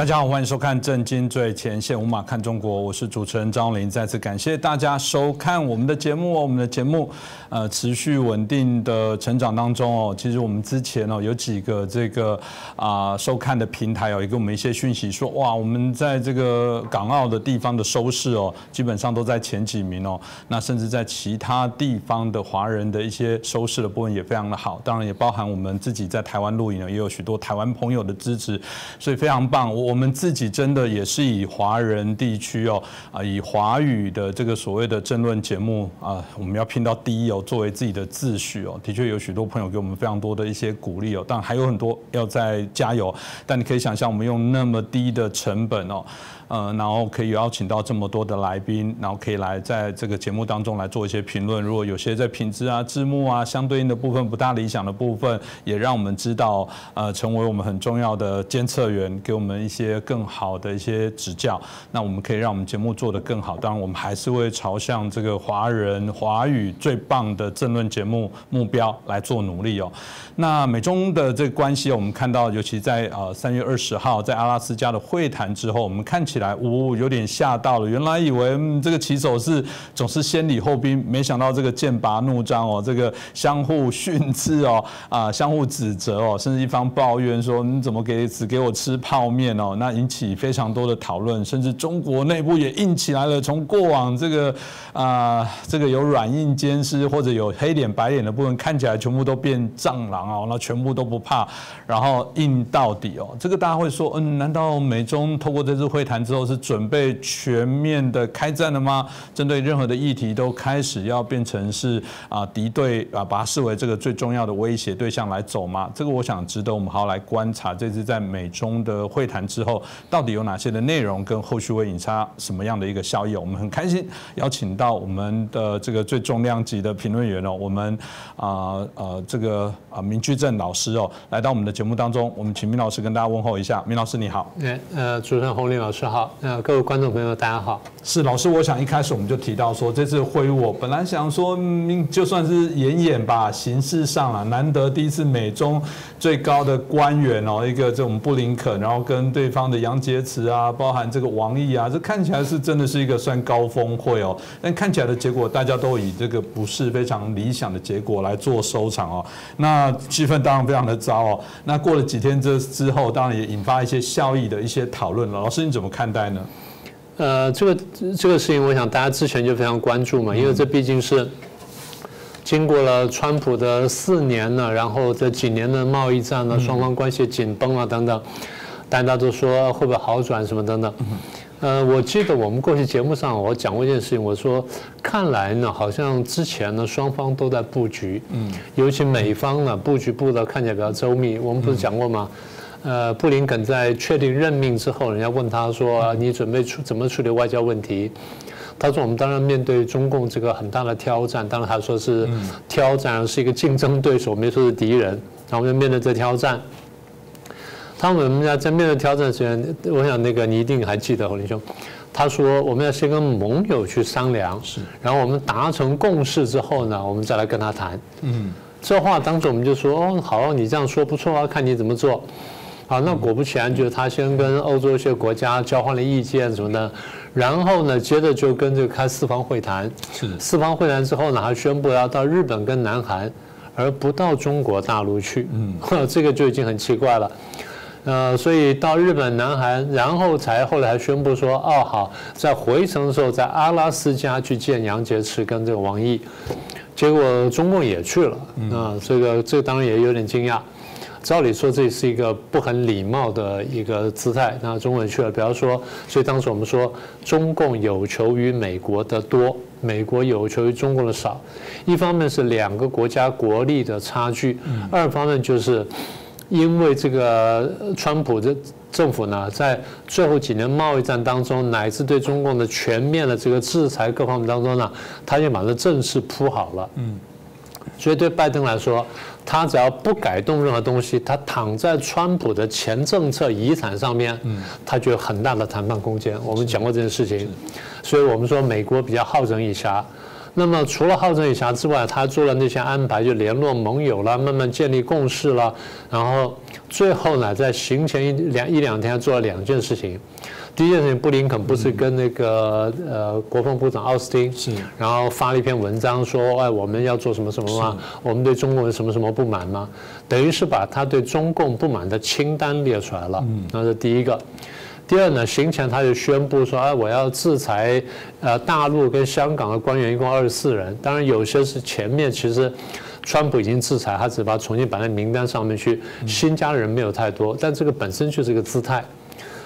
大家好，欢迎收看《震惊最前线》，无马看中国，我是主持人张林。再次感谢大家收看我们的节目哦，我们的节目呃持续稳定的成长当中哦。其实我们之前哦有几个这个啊收看的平台哦，也给我们一些讯息说，哇，我们在这个港澳的地方的收视哦，基本上都在前几名哦。那甚至在其他地方的华人的一些收视的部分也非常的好，当然也包含我们自己在台湾录影呢，也有许多台湾朋友的支持，所以非常棒。我我们自己真的也是以华人地区哦啊，以华语的这个所谓的争论节目啊，我们要拼到第一哦，作为自己的自诩哦，的确有许多朋友给我们非常多的一些鼓励哦，但还有很多要再加油。但你可以想象，我们用那么低的成本哦。呃，然后可以邀请到这么多的来宾，然后可以来在这个节目当中来做一些评论。如果有些在品质啊、字幕啊相对应的部分不大理想的部分，也让我们知道，呃，成为我们很重要的监测员，给我们一些更好的一些指教。那我们可以让我们节目做得更好。当然，我们还是会朝向这个华人华语最棒的政论节目目标来做努力哦。那美中的这个关系，我们看到，尤其在呃三月二十号在阿拉斯加的会谈之后，我们看起来，呜，有点吓到了。原来以为这个棋手是总是先礼后兵，没想到这个剑拔弩张哦，这个相互训斥哦，啊，相互指责哦，甚至一方抱怨说你怎么给只给我吃泡面哦，那引起非常多的讨论，甚至中国内部也硬起来了。从过往这个啊，这个有软硬兼施或者有黑脸白脸的部分，看起来全部都变蟑螂哦，那全部都不怕，然后硬到底哦。这个大家会说，嗯，难道美中透过这次会谈之后是准备全面的开战了吗？针对任何的议题都开始要变成是啊敌对啊，把它视为这个最重要的威胁对象来走吗？这个我想值得我们好好来观察。这次在美中的会谈之后，到底有哪些的内容跟后续会引发什么样的一个效益？我们很开心邀请到我们的这个最重量级的评论员哦，我们啊呃这个啊明居正老师哦，来到我们的节目当中。我们请明老师跟大家问候一下。明老师你好。哎呃，主持人洪林老师好。那各位观众朋友大家好。是老师，我想一开始我们就提到说，这次会晤我本来想说，嗯，就算是演演吧，形式上啊，难得第一次美中最高的官员哦，一个这种布林肯，然后跟对方的杨洁篪啊，包含这个王毅啊，这看起来是真的是一个算高峰会哦。但看起来的结果，大家都以这个不是非常理想的结果来做收场哦。那气氛当然非常的糟哦。那过了几天这之后，当然也引发一些效益的一些讨论了。老师你怎么看待呢？呃，这个这个事情，我想大家之前就非常关注嘛，因为这毕竟是经过了川普的四年呢，然后这几年的贸易战呢，双方关系紧绷啊等等，大家都说会不会好转什么等等。呃，我记得我们过去节目上我讲过一件事情，我说看来呢，好像之前呢双方都在布局，嗯，尤其美方呢布局布的看起来比较周密。我们不是讲过吗？呃，布林肯在确定任命之后，人家问他说：“你准备处怎么处理外交问题？”他说：“我们当然面对中共这个很大的挑战，当然他说是挑战，是一个竞争对手，没说是敌人。然后我们面对这挑战。他们要在面对挑战之前，我想那个你一定还记得侯林兄，他说我们要先跟盟友去商量，是，然后我们达成共识之后呢，我们再来跟他谈。嗯，这话当时我们就说：哦，好，你这样说不错啊，看你怎么做。”好，那果不其然，就是他先跟欧洲一些国家交换了意见什么的，然后呢，接着就跟这个开四方会谈。是。四方会谈之后呢，还宣布要到日本跟南韩，而不到中国大陆去。嗯。这个就已经很奇怪了。呃，所以到日本、南韩，然后才后来还宣布说，哦好，在回程的时候在阿拉斯加去见杨洁篪跟这个王毅，结果中共也去了。啊，这个这个当然也有点惊讶。照理说这是一个不很礼貌的一个姿态，那中国人去了，比方说，所以当时我们说中共有求于美国的多，美国有求于中共的少，一方面是两个国家国力的差距，二方面就是因为这个川普的政府呢，在最后几年贸易战当中，乃至对中共的全面的这个制裁各方面当中呢，他就把这阵势铺好了，嗯，所以对拜登来说。他只要不改动任何东西，他躺在川普的前政策遗产上面，他就有很大的谈判空间。我们讲过这件事情，所以我们说美国比较好整以暇。那么除了好整以暇之外，他做了那些安排，就联络盟友了，慢慢建立共识了，然后最后呢，在行前一两一两天做了两件事情。第一件事情，布林肯不是跟那个呃国防部长奥斯汀是，然后发了一篇文章说，哎，我们要做什么什么吗？我们对中国有什么什么不满吗？等于是把他对中共不满的清单列出来了。那是第一个。第二呢，行前他就宣布说，哎，我要制裁呃大陆跟香港的官员，一共二十四人。当然有些是前面其实川普已经制裁，他只把重新摆在名单上面去，新加的人没有太多，但这个本身就是个姿态。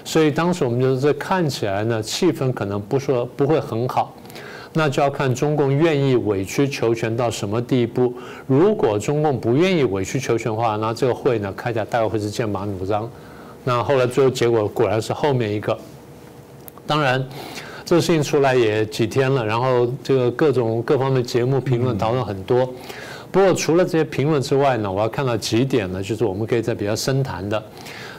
所以当时我们就是这看起来呢，气氛可能不说不会很好，那就要看中共愿意委曲求全到什么地步。如果中共不愿意委曲求全的话，那这个会呢开起来大概会是剑拔弩张。那后来最后结果果然是后面一个。当然，这个事情出来也几天了，然后这个各种各方面节目评论讨论很多。不过除了这些评论之外呢，我要看到几点呢，就是我们可以在比较深谈的。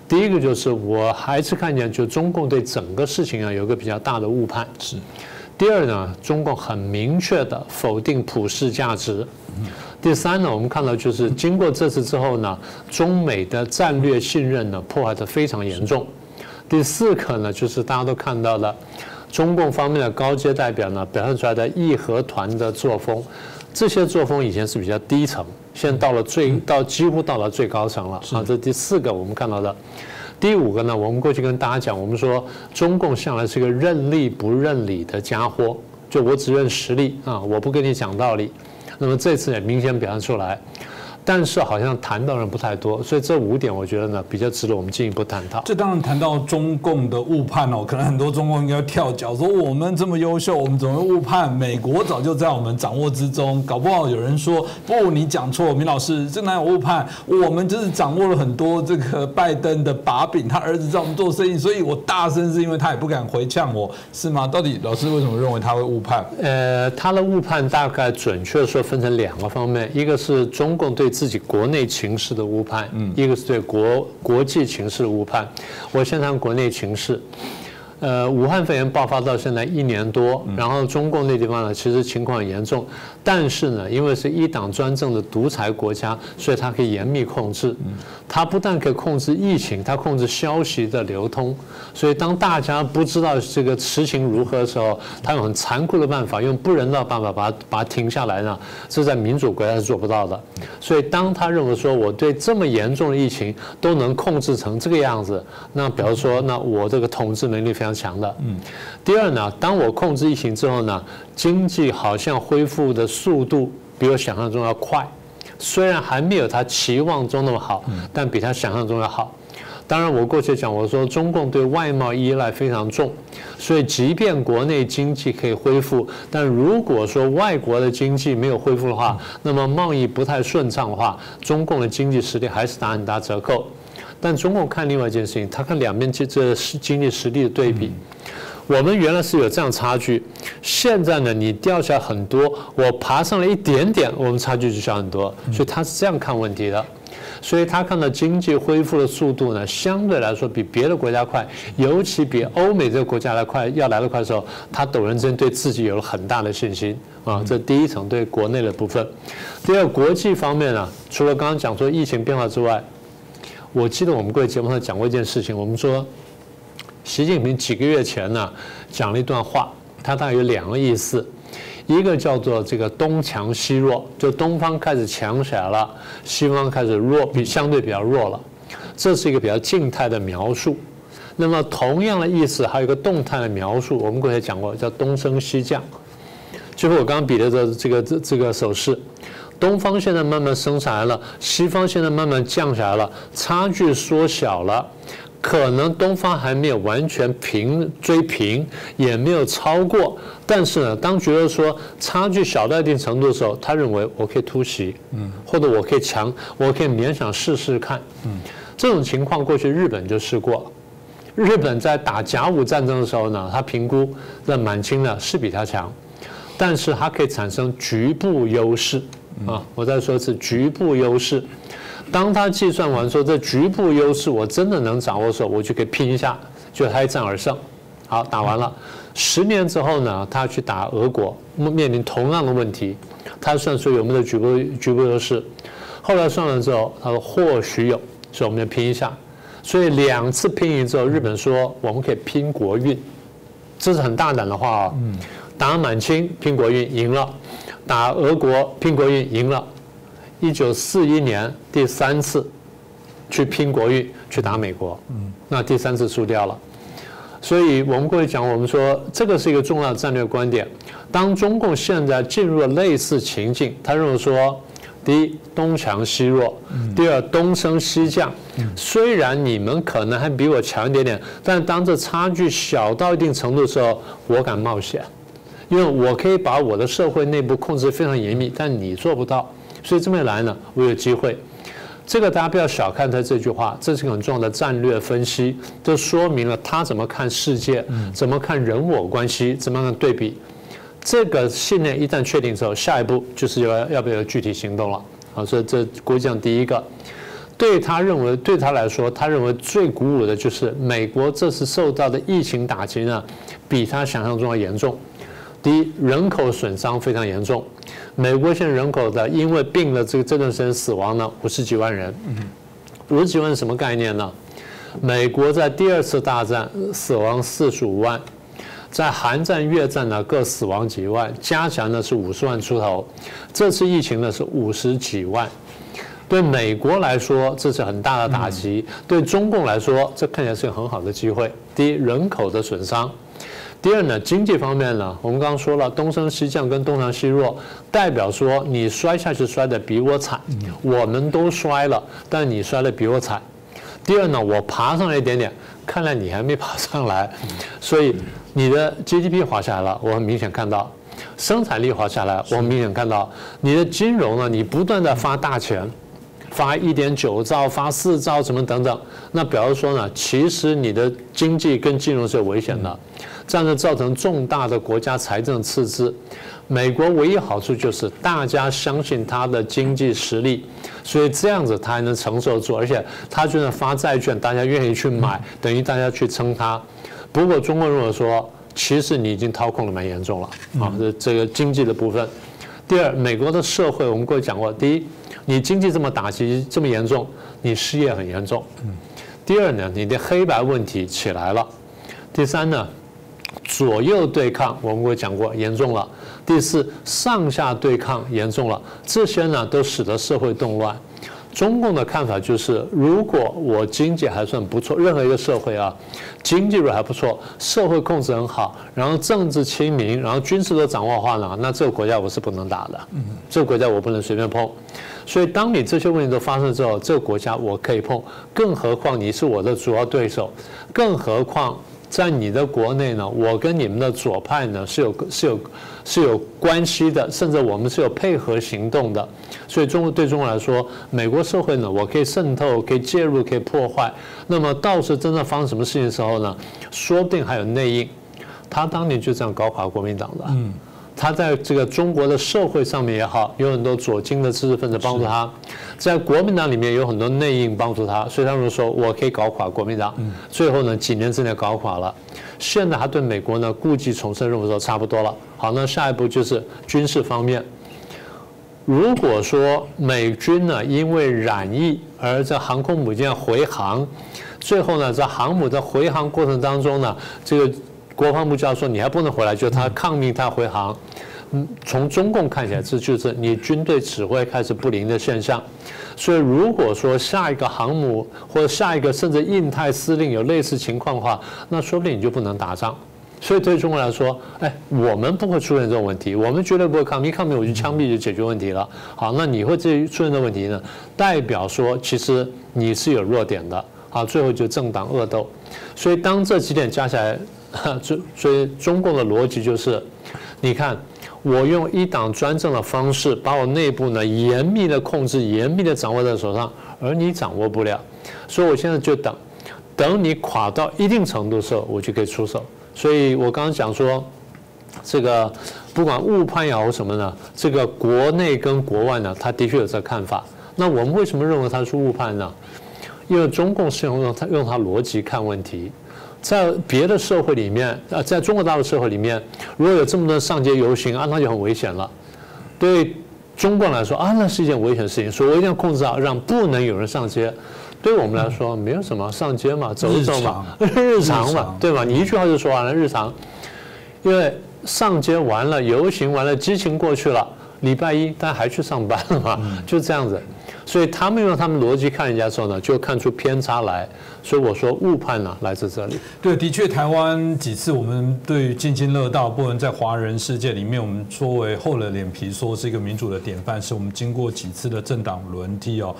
第一个就是我还是看见，就中共对整个事情啊有个比较大的误判。是。第二呢，中共很明确的否定普世价值。第三呢，我们看到就是经过这次之后呢，中美的战略信任呢破坏的非常严重。第四个呢，就是大家都看到了，中共方面的高阶代表呢表现出来的义和团的作风，这些作风以前是比较低层，现在到了最到几乎到了最高层了啊。这第四个我们看到的。第五个呢，我们过去跟大家讲，我们说中共向来是个认利不认理的家伙，就我只认实力啊，我不跟你讲道理。那么这次也明显表现出来。但是好像谈到人不太多，所以这五点我觉得呢比较值得我们进一步探讨。这当然谈到中共的误判哦，可能很多中共应该跳脚说我们这么优秀，我们怎么会误判？美国早就在我们掌握之中，搞不好有人说不，你讲错，明老师这哪有误判？我们就是掌握了很多这个拜登的把柄，他儿子在我们做生意，所以我大声是因为他也不敢回呛我，是吗？到底老师为什么认为他会误判？呃，他的误判大概准确说分成两个方面，一个是中共对。自己国内情势的误判，一个是对国国际情势的误判。我先谈国内情势。呃，武汉肺炎爆发到现在一年多，然后中共那地方呢，其实情况很严重，但是呢，因为是一党专政的独裁国家，所以它可以严密控制。它不但可以控制疫情，它控制消息的流通。所以当大家不知道这个实情如何的时候，它用很残酷的办法，用不人道办法把它把它停下来呢，这在民主国家是做不到的。所以当他认为说我对这么严重的疫情都能控制成这个样子，那比如说，那我这个统治能力非常。非常强的。嗯，第二呢，当我控制疫情之后呢，经济好像恢复的速度比我想象中要快，虽然还没有他期望中那么好，但比他想象中要好。当然，我过去讲我说中共对外贸依赖非常重，所以即便国内经济可以恢复，但如果说外国的经济没有恢复的话，那么贸易不太顺畅的话，中共的经济实力还是打很大折扣。但中共看另外一件事情，他看两边这这经济实力的对比。我们原来是有这样差距，现在呢，你掉下来很多，我爬上了一点点，我们差距就小很多。所以他是这样看问题的。所以他看到经济恢复的速度呢，相对来说比别的国家快，尤其比欧美这个国家来快，要来得快的时候，他陡然之间对自己有了很大的信心啊。这第一层对国内的部分。第二，国际方面呢，除了刚刚讲说疫情变化之外。我记得我们过去节目上讲过一件事情，我们说，习近平几个月前呢讲了一段话，他大概有两个意思，一个叫做这个东强西弱，就东方开始强起来了，西方开始弱，比相对比较弱了，这是一个比较静态的描述。那么同样的意思还有一个动态的描述，我们过去讲过，叫东升西降，就是我刚刚比的这这个这这个手势。东方现在慢慢升上来了，西方现在慢慢降下来了，差距缩小了，可能东方还没有完全平追平，也没有超过，但是呢，当觉得说差距小到一定程度的时候，他认为我可以突袭，嗯，或者我可以强，我可以勉强试试看，嗯，这种情况过去日本就试过，日本在打甲午战争的时候呢，他评估那满清呢是比他强，但是它可以产生局部优势。啊，我再说一次，局部优势。当他计算完说这局部优势我真的能掌握的时候，我就可以拼一下，就他一战而胜。好，打完了。十年之后呢，他去打俄国，面临同样的问题，他算出有没有局部局部优势。后来算了之后，他说或许有，所以我们就拼一下。所以两次拼赢之后，日本说我们可以拼国运，这是很大胆的话啊。打满清拼国运赢了，打俄国拼国运赢了。一九四一年第三次去拼国运去打美国，那第三次输掉了。所以我们过去讲，我们说这个是一个重要的战略观点。当中共现在进入了类似情境，他认为说。第一，东强西弱；第二，东升西降。虽然你们可能还比我强一点点，但当这差距小到一定程度的时候，我敢冒险，因为我可以把我的社会内部控制非常严密，但你做不到。所以这么一来呢，我有机会。这个大家不要小看他这句话，这是很重要的战略分析，这说明了他怎么看世界，怎么看人我关系，怎么样对比。这个信念一旦确定之后，下一步就是要要不要具体行动了好！所以这国际上第一个，对他认为对他来说，他认为最鼓舞的就是美国这次受到的疫情打击呢，比他想象中要严重。第一，人口损伤非常严重，美国现在人口的因为病了这个这段时间死亡呢五十几万人，五十几万什么概念呢？美国在第二次大战死亡四十五万。在韩战、越战呢，各死亡几万，加起来呢是五十万出头。这次疫情呢是五十几万，对美国来说这是很大的打击；对中共来说，这看起来是个很好的机会。第一，人口的损伤；第二呢，经济方面呢，我们刚刚说了，东升西降跟东强西弱，代表说你摔下去摔的比我惨，我们都摔了，但你摔的比我惨。第二呢，我爬上来一点点，看来你还没爬上来，所以。你的 GDP 滑下来了，我很明显看到；生产力滑下来，我很明显看到。你的金融呢？你不断的发大钱，发一点九兆、发四兆什么等等，那表示说呢，其实你的经济跟金融是有危险的，这样子造成重大的国家财政赤字。美国唯一好处就是大家相信它的经济实力，所以这样子它还能承受住，而且它就算发债券，大家愿意去买，等于大家去撑它。不过，中国如果说，其实你已经掏空了蛮严重了啊，这这个经济的部分。第二，美国的社会，我们过去讲过，第一，你经济这么打击这么严重，你失业很严重。第二呢，你的黑白问题起来了。第三呢，左右对抗，我们会讲过严重了。第四，上下对抗严重了，这些呢都使得社会动乱。中共的看法就是，如果我经济还算不错，任何一个社会啊，经济如果还不错，社会控制很好，然后政治亲民，然后军事都掌握的话呢，那这个国家我是不能打的，这个国家我不能随便碰。所以，当你这些问题都发生之后，这个国家我可以碰，更何况你是我的主要对手，更何况。在你的国内呢，我跟你们的左派呢是有是有是有关系的，甚至我们是有配合行动的。所以中国对中国来说，美国社会呢，我可以渗透，可以介入，可以破坏。那么到时真的发生什么事情的时候呢，说不定还有内应。他当年就这样搞垮国民党的。他在这个中国的社会上面也好，有很多左倾的知识分子帮助他，在国民党里面有很多内应帮助他，所以他们说我可以搞垮国民党。最后呢，几年之内搞垮了。现在他对美国呢故伎重生，认为说差不多了。好，那下一步就是军事方面。如果说美军呢因为染疫而在航空母舰回航，最后呢在航母在回航过程当中呢，这个。国防部就要说你还不能回来，就他抗命他回航。嗯，从中共看起来，这就是你军队指挥开始不灵的现象。所以如果说下一个航母或者下一个甚至印太司令有类似情况的话，那说不定你就不能打仗。所以对中国来说，哎，我们不会出现这种问题，我们绝对不会抗命，抗命我就枪毙就解决问题了。好，那你会这出现的问题呢？代表说其实你是有弱点的。好，最后就政党恶斗。所以当这几点加起来。所所以中共的逻辑就是，你看，我用一党专政的方式，把我内部呢严密的控制、严密的掌握在手上，而你掌握不了，所以我现在就等，等你垮到一定程度的时候，我就可以出手。所以我刚刚讲说，这个不管误判也好什么呢，这个国内跟国外呢，他的确有这看法。那我们为什么认为他是误判呢？因为中共是用用他用他逻辑看问题。在别的社会里面，啊，在中国大陆社会里面，如果有这么多上街游行啊，那就很危险了。对中国来说啊，那是一件危险的事情，所以我一定要控制好，让不能有人上街。对我们来说，没有什么上街嘛，走一走嘛，日常 嘛，对吧？你一句话就说完了，日常。因为上街完了，游行完了，激情过去了，礼拜一大家还去上班了嘛，就这样子。所以他们用他们逻辑看人家的时候呢，就看出偏差来。所以我说误判呢来自这里。对，的确，台湾几次我们对津津乐道，不能在华人世界里面，我们作为厚了脸皮说是一个民主的典范，是我们经过几次的政党轮替哦。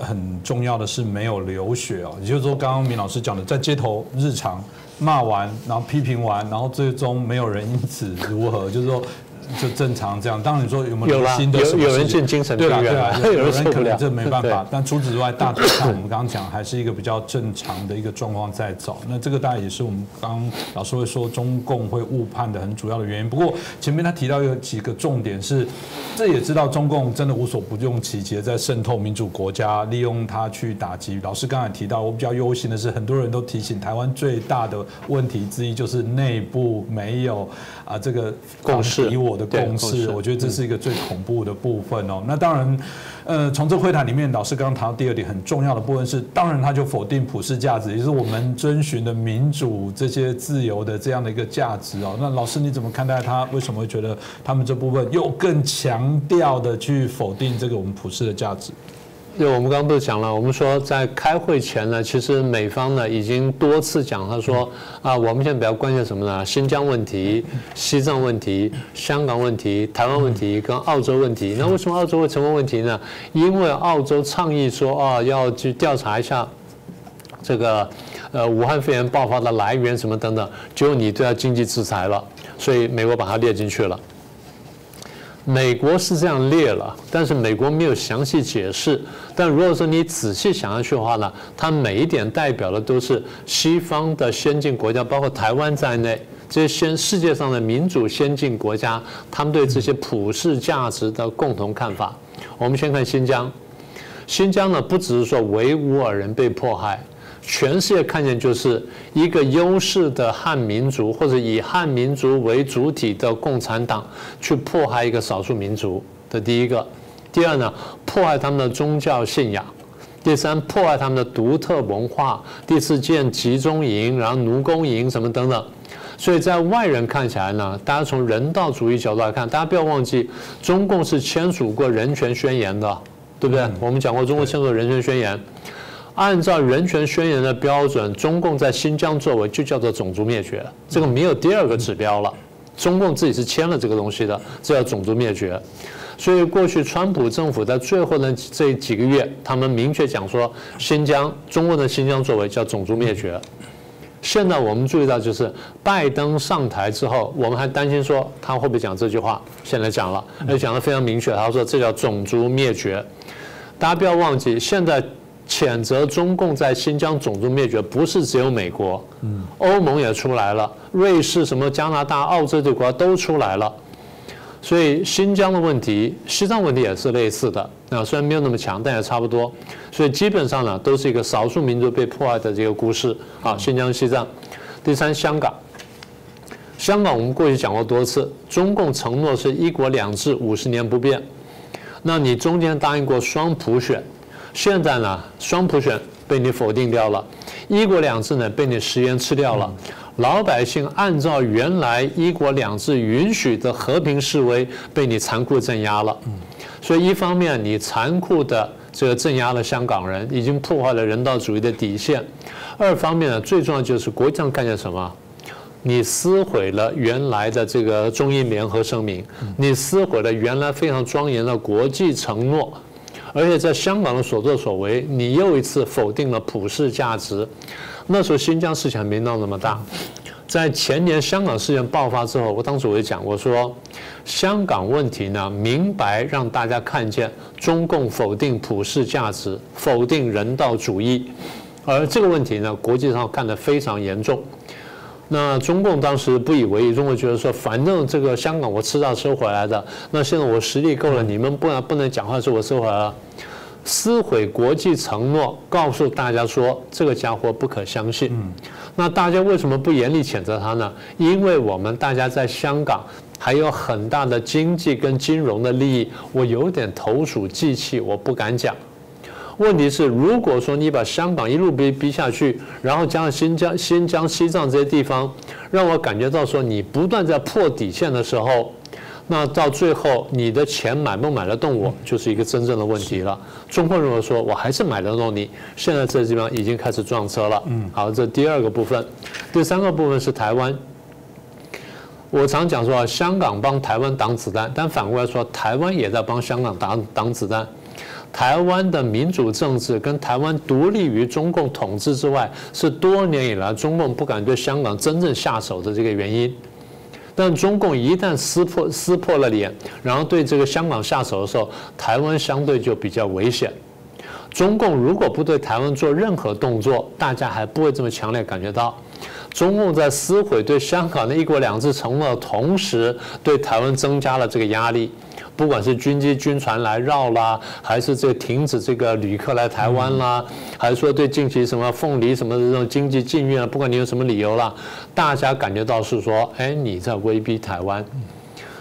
很重要的是没有流血哦，也就是说，刚刚明老师讲的，在街头日常骂完，然后批评完，然后最终没有人因此如何，就是说。就正常这样，当然你说有没有新的有有人进精神病院，对啊，有人可能这没办法。但除此之外，大体上我们刚刚讲还是一个比较正常的一个状况在走。那这个大概也是我们刚老师会说中共会误判的很主要的原因。不过前面他提到有几个重点是，这也知道中共真的无所不用其极在渗透民主国家，利用它去打击。老师刚才提到，我比较忧心的是，很多人都提醒台湾最大的问题之一就是内部没有啊这个共识。以我的共识，我觉得这是一个最恐怖的部分哦。那当然，呃，从这会谈里面，老师刚刚谈到第二点很重要的部分是，当然他就否定普世价值，也就是我们遵循的民主这些自由的这样的一个价值哦。那老师你怎么看待他？为什么会觉得他们这部分又更强调的去否定这个我们普世的价值？对，我们刚刚不是讲了？我们说在开会前呢，其实美方呢已经多次讲，他说啊，我们现在比较关心什么呢？新疆问题、西藏问题、香港问题、台湾问题跟澳洲问题。那为什么澳洲会成为问题呢？因为澳洲倡议说啊，要去调查一下这个呃武汉肺炎爆发的来源什么等等，结果你对他经济制裁了，所以美国把它列进去了。美国是这样列了，但是美国没有详细解释。但如果说你仔细想下去的话呢，它每一点代表的都是西方的先进国家，包括台湾在内这些先世界上的民主先进国家，他们对这些普世价值的共同看法。我们先看新疆，新疆呢不只是说维吾尔人被迫害。全世界看见就是一个优势的汉民族，或者以汉民族为主体的共产党去迫害一个少数民族的第一个，第二呢，迫害他们的宗教信仰，第三，破坏他们的独特文化，第四，建集中营，然后奴工营什么等等。所以在外人看起来呢，大家从人道主义角度来看，大家不要忘记，中共是签署过人权宣言的，对不对？我们讲过，中国签署人权宣言。按照人权宣言的标准，中共在新疆作为就叫做种族灭绝，这个没有第二个指标了。中共自己是签了这个东西的，这叫种族灭绝。所以过去川普政府在最后的这几个月，他们明确讲说，新疆中共的新疆作为叫种族灭绝。现在我们注意到，就是拜登上台之后，我们还担心说他会不会讲这句话，现在讲了，而且讲的非常明确，他说这叫种族灭绝。大家不要忘记，现在。谴责中共在新疆种族灭绝，不是只有美国，欧盟也出来了，瑞士、什么加拿大、澳洲这国家都出来了。所以新疆的问题、西藏问题也是类似的。啊，虽然没有那么强，但也差不多。所以基本上呢，都是一个少数民族被迫害的这个故事啊。新疆、西藏。第三，香港。香港我们过去讲过多次，中共承诺是一国两制，五十年不变。那你中间答应过双普选。现在呢，双普选被你否定掉了，一国两制呢被你食言吃掉了，老百姓按照原来一国两制允许的和平示威被你残酷镇压了。所以一方面你残酷的这个镇压了香港人，已经破坏了人道主义的底线；二方面呢，最重要就是国际上看见什么？你撕毁了原来的这个中英联合声明，你撕毁了原来非常庄严的国际承诺。而且在香港的所作所为，你又一次否定了普世价值。那时候新疆事情还没闹那么大，在前年香港事件爆发之后，我当时我就讲，我说香港问题呢，明白让大家看见中共否定普世价值，否定人道主义，而这个问题呢，国际上看得非常严重。那中共当时不以为意，中国觉得说，反正这个香港我迟早收回来的。那现在我实力够了，你们不然不能讲话说我收回来了，撕毁国际承诺，告诉大家说这个家伙不可相信。那大家为什么不严厉谴责他呢？因为我们大家在香港还有很大的经济跟金融的利益，我有点投鼠忌器，我不敢讲。问题是，如果说你把香港一路逼逼下去，然后加上新疆、新疆、西藏这些地方，让我感觉到说你不断在破底线的时候，那到最后你的钱买不买得动我，就是一个真正的问题了。中国人说我还是买得动你，现在这地方已经开始撞车了。嗯，好，这第二个部分，第三个部分是台湾。我常讲说啊，香港帮台湾挡子弹，但反过来说，台湾也在帮香港挡挡子弹。台湾的民主政治跟台湾独立于中共统治之外，是多年以来中共不敢对香港真正下手的这个原因。但中共一旦撕破撕破了脸，然后对这个香港下手的时候，台湾相对就比较危险。中共如果不对台湾做任何动作，大家还不会这么强烈感觉到。中共在撕毁对香港的一国两制承诺的同时，对台湾增加了这个压力。不管是军机、军船来绕啦，还是这停止这个旅客来台湾啦，还是说对近期什么凤梨什么的这种经济禁运啊，不管你有什么理由啦，大家感觉到是说，哎，你在威逼台湾。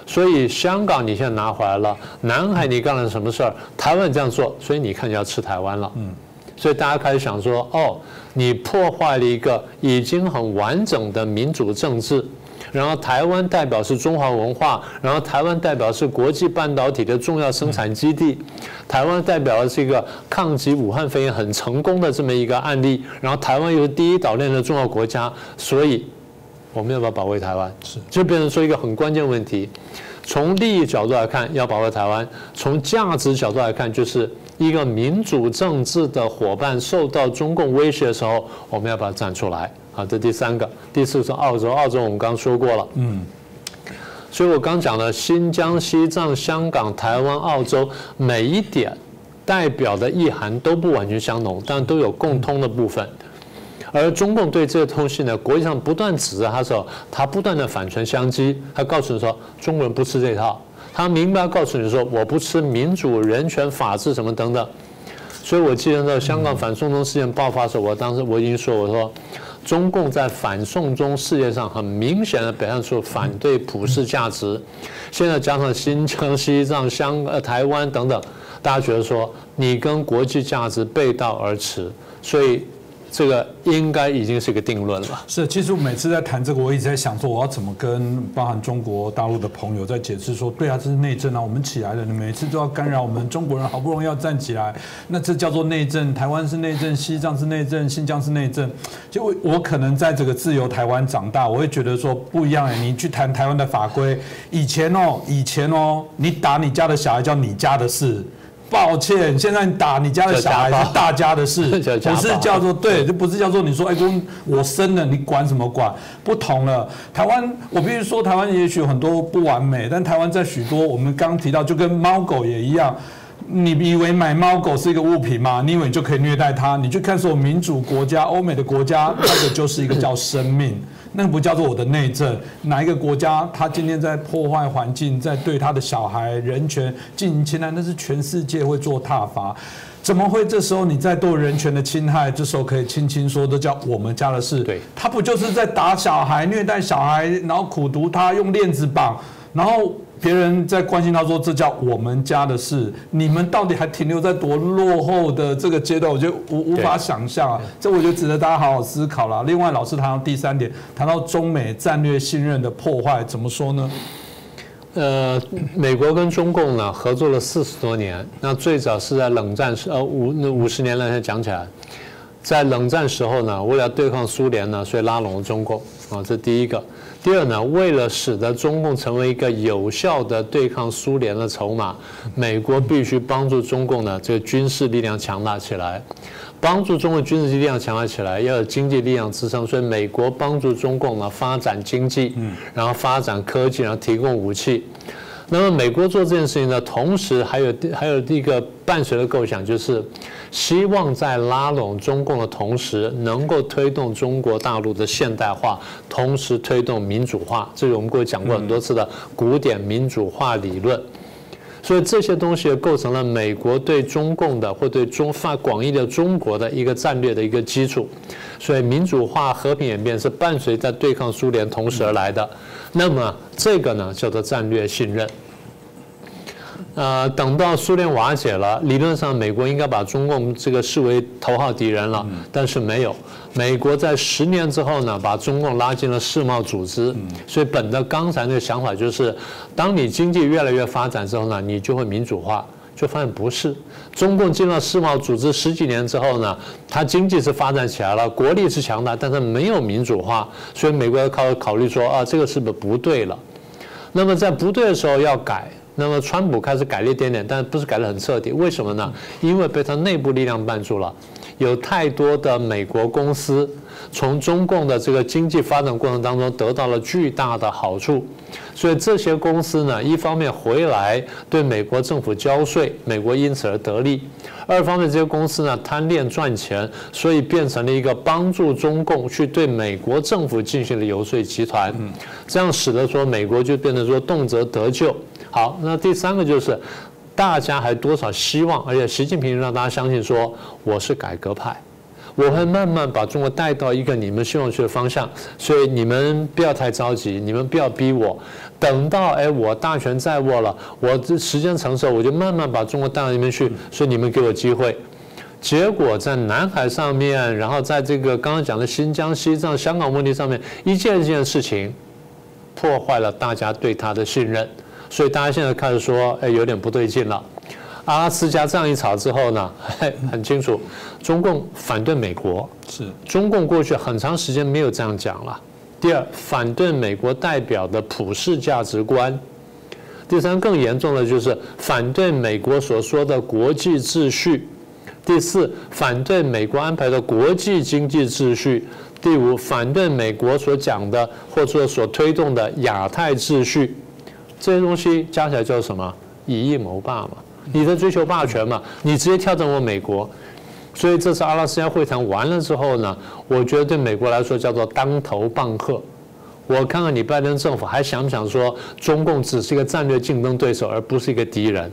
所以香港你现在拿回来了，南海你干了什么事儿？台湾这样做，所以你看你要吃台湾了。嗯，所以大家开始想说，哦，你破坏了一个已经很完整的民主政治。然后台湾代表是中华文化，然后台湾代表是国际半导体的重要生产基地，台湾代表的是一个抗击武汉肺炎很成功的这么一个案例，然后台湾又是第一岛链的重要国家，所以我们要不要保卫台湾？是，就变成说一个很关键问题。从利益角度来看，要保卫台湾；从价值角度来看，就是一个民主政治的伙伴受到中共威胁的时候，我们要不要站出来？啊，这第三个，第四是澳洲，澳洲我们刚说过了，嗯，所以我刚讲了新疆、西藏、香港、台湾、澳洲，每一点代表的意涵都不完全相同，但都有共通的部分。而中共对这个东西呢，国际上不断指责他说，他不断的反唇相讥，他告诉你说中国人不吃这套，他明白告诉你说我不吃民主、人权、法治什么等等。所以我记得在香港反送中事件爆发的时候，我当时我已经说我说。中共在反送中事件上很明显的表现出反对普世价值，现在加上新疆、西藏、香呃台湾等等，大家觉得说你跟国际价值背道而驰，所以。这个应该已经是一个定论了。是，其实我每次在谈这个，我一直在想说，我要怎么跟包含中国大陆的朋友在解释说，对啊，这是内政啊，我们起来了，你每次都要干扰我们中国人，好不容易要站起来，那这叫做内政。台湾是内政，西藏是内政，新疆是内政。就我我可能在这个自由台湾长大，我会觉得说不一样哎。你去谈台湾的法规，以前哦，以前哦，你打你家的小孩叫你家的事。抱歉，现在打你家的小孩是大家的事，不是叫做对，就不是叫做你说哎公我生了你管什么管？不同了，台湾我必须说台湾也许有很多不完美，但台湾在许多我们刚提到就跟猫狗也一样，你以为买猫狗是一个物品吗？你以为你就可以虐待它？你去看所有民主国家、欧美的国家，那个就是一个叫生命。那个不叫做我的内政。哪一个国家他今天在破坏环境，在对他的小孩人权进行侵害，那是全世界会做挞伐。怎么会这时候你在对人权的侵害，这时候可以轻轻说，这叫我们家的事？对，他不就是在打小孩、虐待小孩，然后苦读他，用链子绑，然后。别人在关心他说：“这叫我们家的事，你们到底还停留在多落后的这个阶段？我觉得无无法想象啊！这我觉得值得大家好好思考了。另外，老师谈到第三点，谈到中美战略信任的破坏，怎么说呢？呃，美国跟中共呢合作了四十多年，那最早是在冷战时，呃五那五十年来才讲起来，在冷战时候呢，为了对抗苏联呢，所以拉拢了中共啊，这第一个。第二呢，为了使得中共成为一个有效的对抗苏联的筹码，美国必须帮助中共呢这个军事力量强大起来，帮助中国军事力量强大起来，要有经济力量支撑，所以美国帮助中共呢发展经济，然后发展科技，然后提供武器。那么美国做这件事情呢，同时还有还有一个伴随的构想，就是希望在拉拢中共的同时，能够推动中国大陆的现代化，同时推动民主化。这是我们过去讲过很多次的古典民主化理论。所以这些东西构成了美国对中共的或对中发广义的中国的一个战略的一个基础。所以民主化、和平演变是伴随在对抗苏联同时而来的。那么这个呢叫做战略信任。呃，等到苏联瓦解了，理论上美国应该把中共这个视为头号敌人了，但是没有。美国在十年之后呢，把中共拉进了世贸组织。所以本着刚才那个想法，就是当你经济越来越发展之后呢，你就会民主化。就发现不是，中共进了世贸组织十几年之后呢，它经济是发展起来了，国力是强大，但是没有民主化。所以美国要考考虑说啊，这个是不是不对了？那么在不对的时候要改。那么，川普开始改了一点点，但不是改得很彻底。为什么呢？因为被他内部力量绊住了。有太多的美国公司从中共的这个经济发展过程当中得到了巨大的好处，所以这些公司呢，一方面回来对美国政府交税，美国因此而得利；二方面，这些公司呢贪恋赚钱，所以变成了一个帮助中共去对美国政府进行的游说集团。这样使得说美国就变得说动辄得救。好，那第三个就是，大家还多少希望，而且习近平让大家相信说我是改革派，我会慢慢把中国带到一个你们希望去的方向，所以你们不要太着急，你们不要逼我，等到哎我大权在握了，我这时间成熟，我就慢慢把中国带到那边去，所以你们给我机会。结果在南海上面，然后在这个刚刚讲的新疆、西藏、香港问题上面，一件一件事情，破坏了大家对他的信任。所以大家现在开始说，哎，有点不对劲了。阿拉斯加这样一吵之后呢，很清楚，中共反对美国。是。中共过去很长时间没有这样讲了。第二，反对美国代表的普世价值观。第三，更严重的就是反对美国所说的国际秩序。第四，反对美国安排的国际经济秩序。第五，反对美国所讲的或者说所推动的亚太秩序。这些东西加起来叫什么？以一谋霸嘛，你在追求霸权嘛，你直接挑战我美国，所以这次阿拉斯加会谈完了之后呢，我觉得对美国来说叫做当头棒喝。我看看你拜登政府还想不想说中共只是一个战略竞争对手，而不是一个敌人？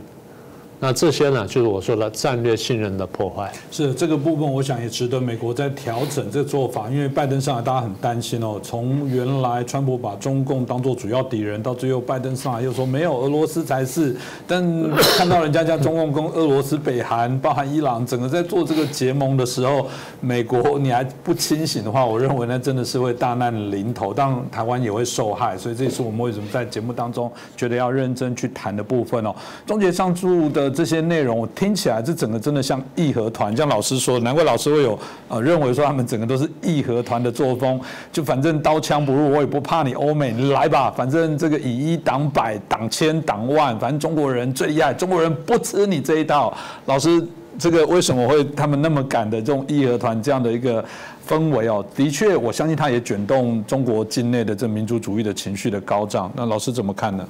那这些呢，就是我说的战略信任的破坏。是这个部分，我想也值得美国在调整这个做法。因为拜登上来，大家很担心哦。从原来川普把中共当做主要敌人，到最后拜登上来又说没有俄罗斯才是。但看到人家家中共跟俄罗斯、北韩、包含伊朗，整个在做这个结盟的时候，美国你还不清醒的话，我认为那真的是会大难临头，当然台湾也会受害。所以这也是我们为什么在节目当中觉得要认真去谈的部分哦。终结上注的。这些内容我听起来，这整个真的像义和团，像老师说，难怪老师会有呃认为说他们整个都是义和团的作风，就反正刀枪不入，我也不怕你欧美，你来吧，反正这个以一挡百，挡千挡万，反正中国人最厉害，中国人不吃你这一套。老师，这个为什么会他们那么敢的这种义和团这样的一个氛围哦？的确，我相信他也卷动中国境内的这民族主义的情绪的高涨。那老师怎么看呢？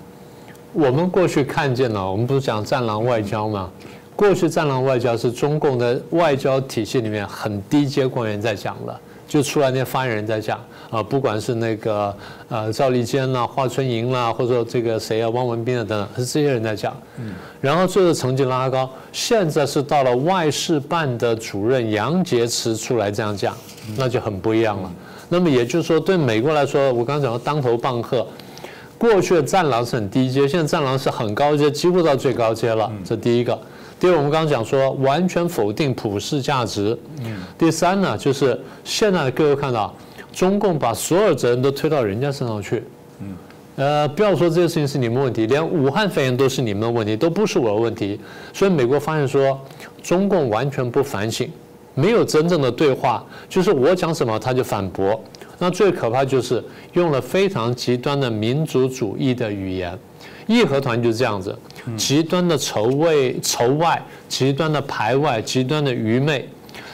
我们过去看见了，我们不是讲战狼外交吗？过去战狼外交是中共的外交体系里面很低阶官员在讲了，就出来那些发言人在讲啊，不管是那个呃赵立坚啦、华春莹啦，或者说这个谁啊、汪文斌啊等等，是这些人在讲。嗯。然后最后成绩拉高，现在是到了外事办的主任杨洁篪出来这样讲，那就很不一样了。那么也就是说，对美国来说，我刚刚讲的当头棒喝。过去的战狼是很低阶，现在战狼是很高阶，几乎到最高阶了。这第一个。第二，我们刚刚讲说完全否定普世价值。第三呢，就是现在各位看到，中共把所有责任都推到人家身上去。呃，不要说这些事情是你们问题，连武汉肺炎都是你们的问题，都不是我的问题。所以美国发现说，中共完全不反省，没有真正的对话，就是我讲什么他就反驳。那最可怕就是用了非常极端的民族主义的语言，义和团就是这样子，极端的仇外仇外，极端的排外，极端的愚昧，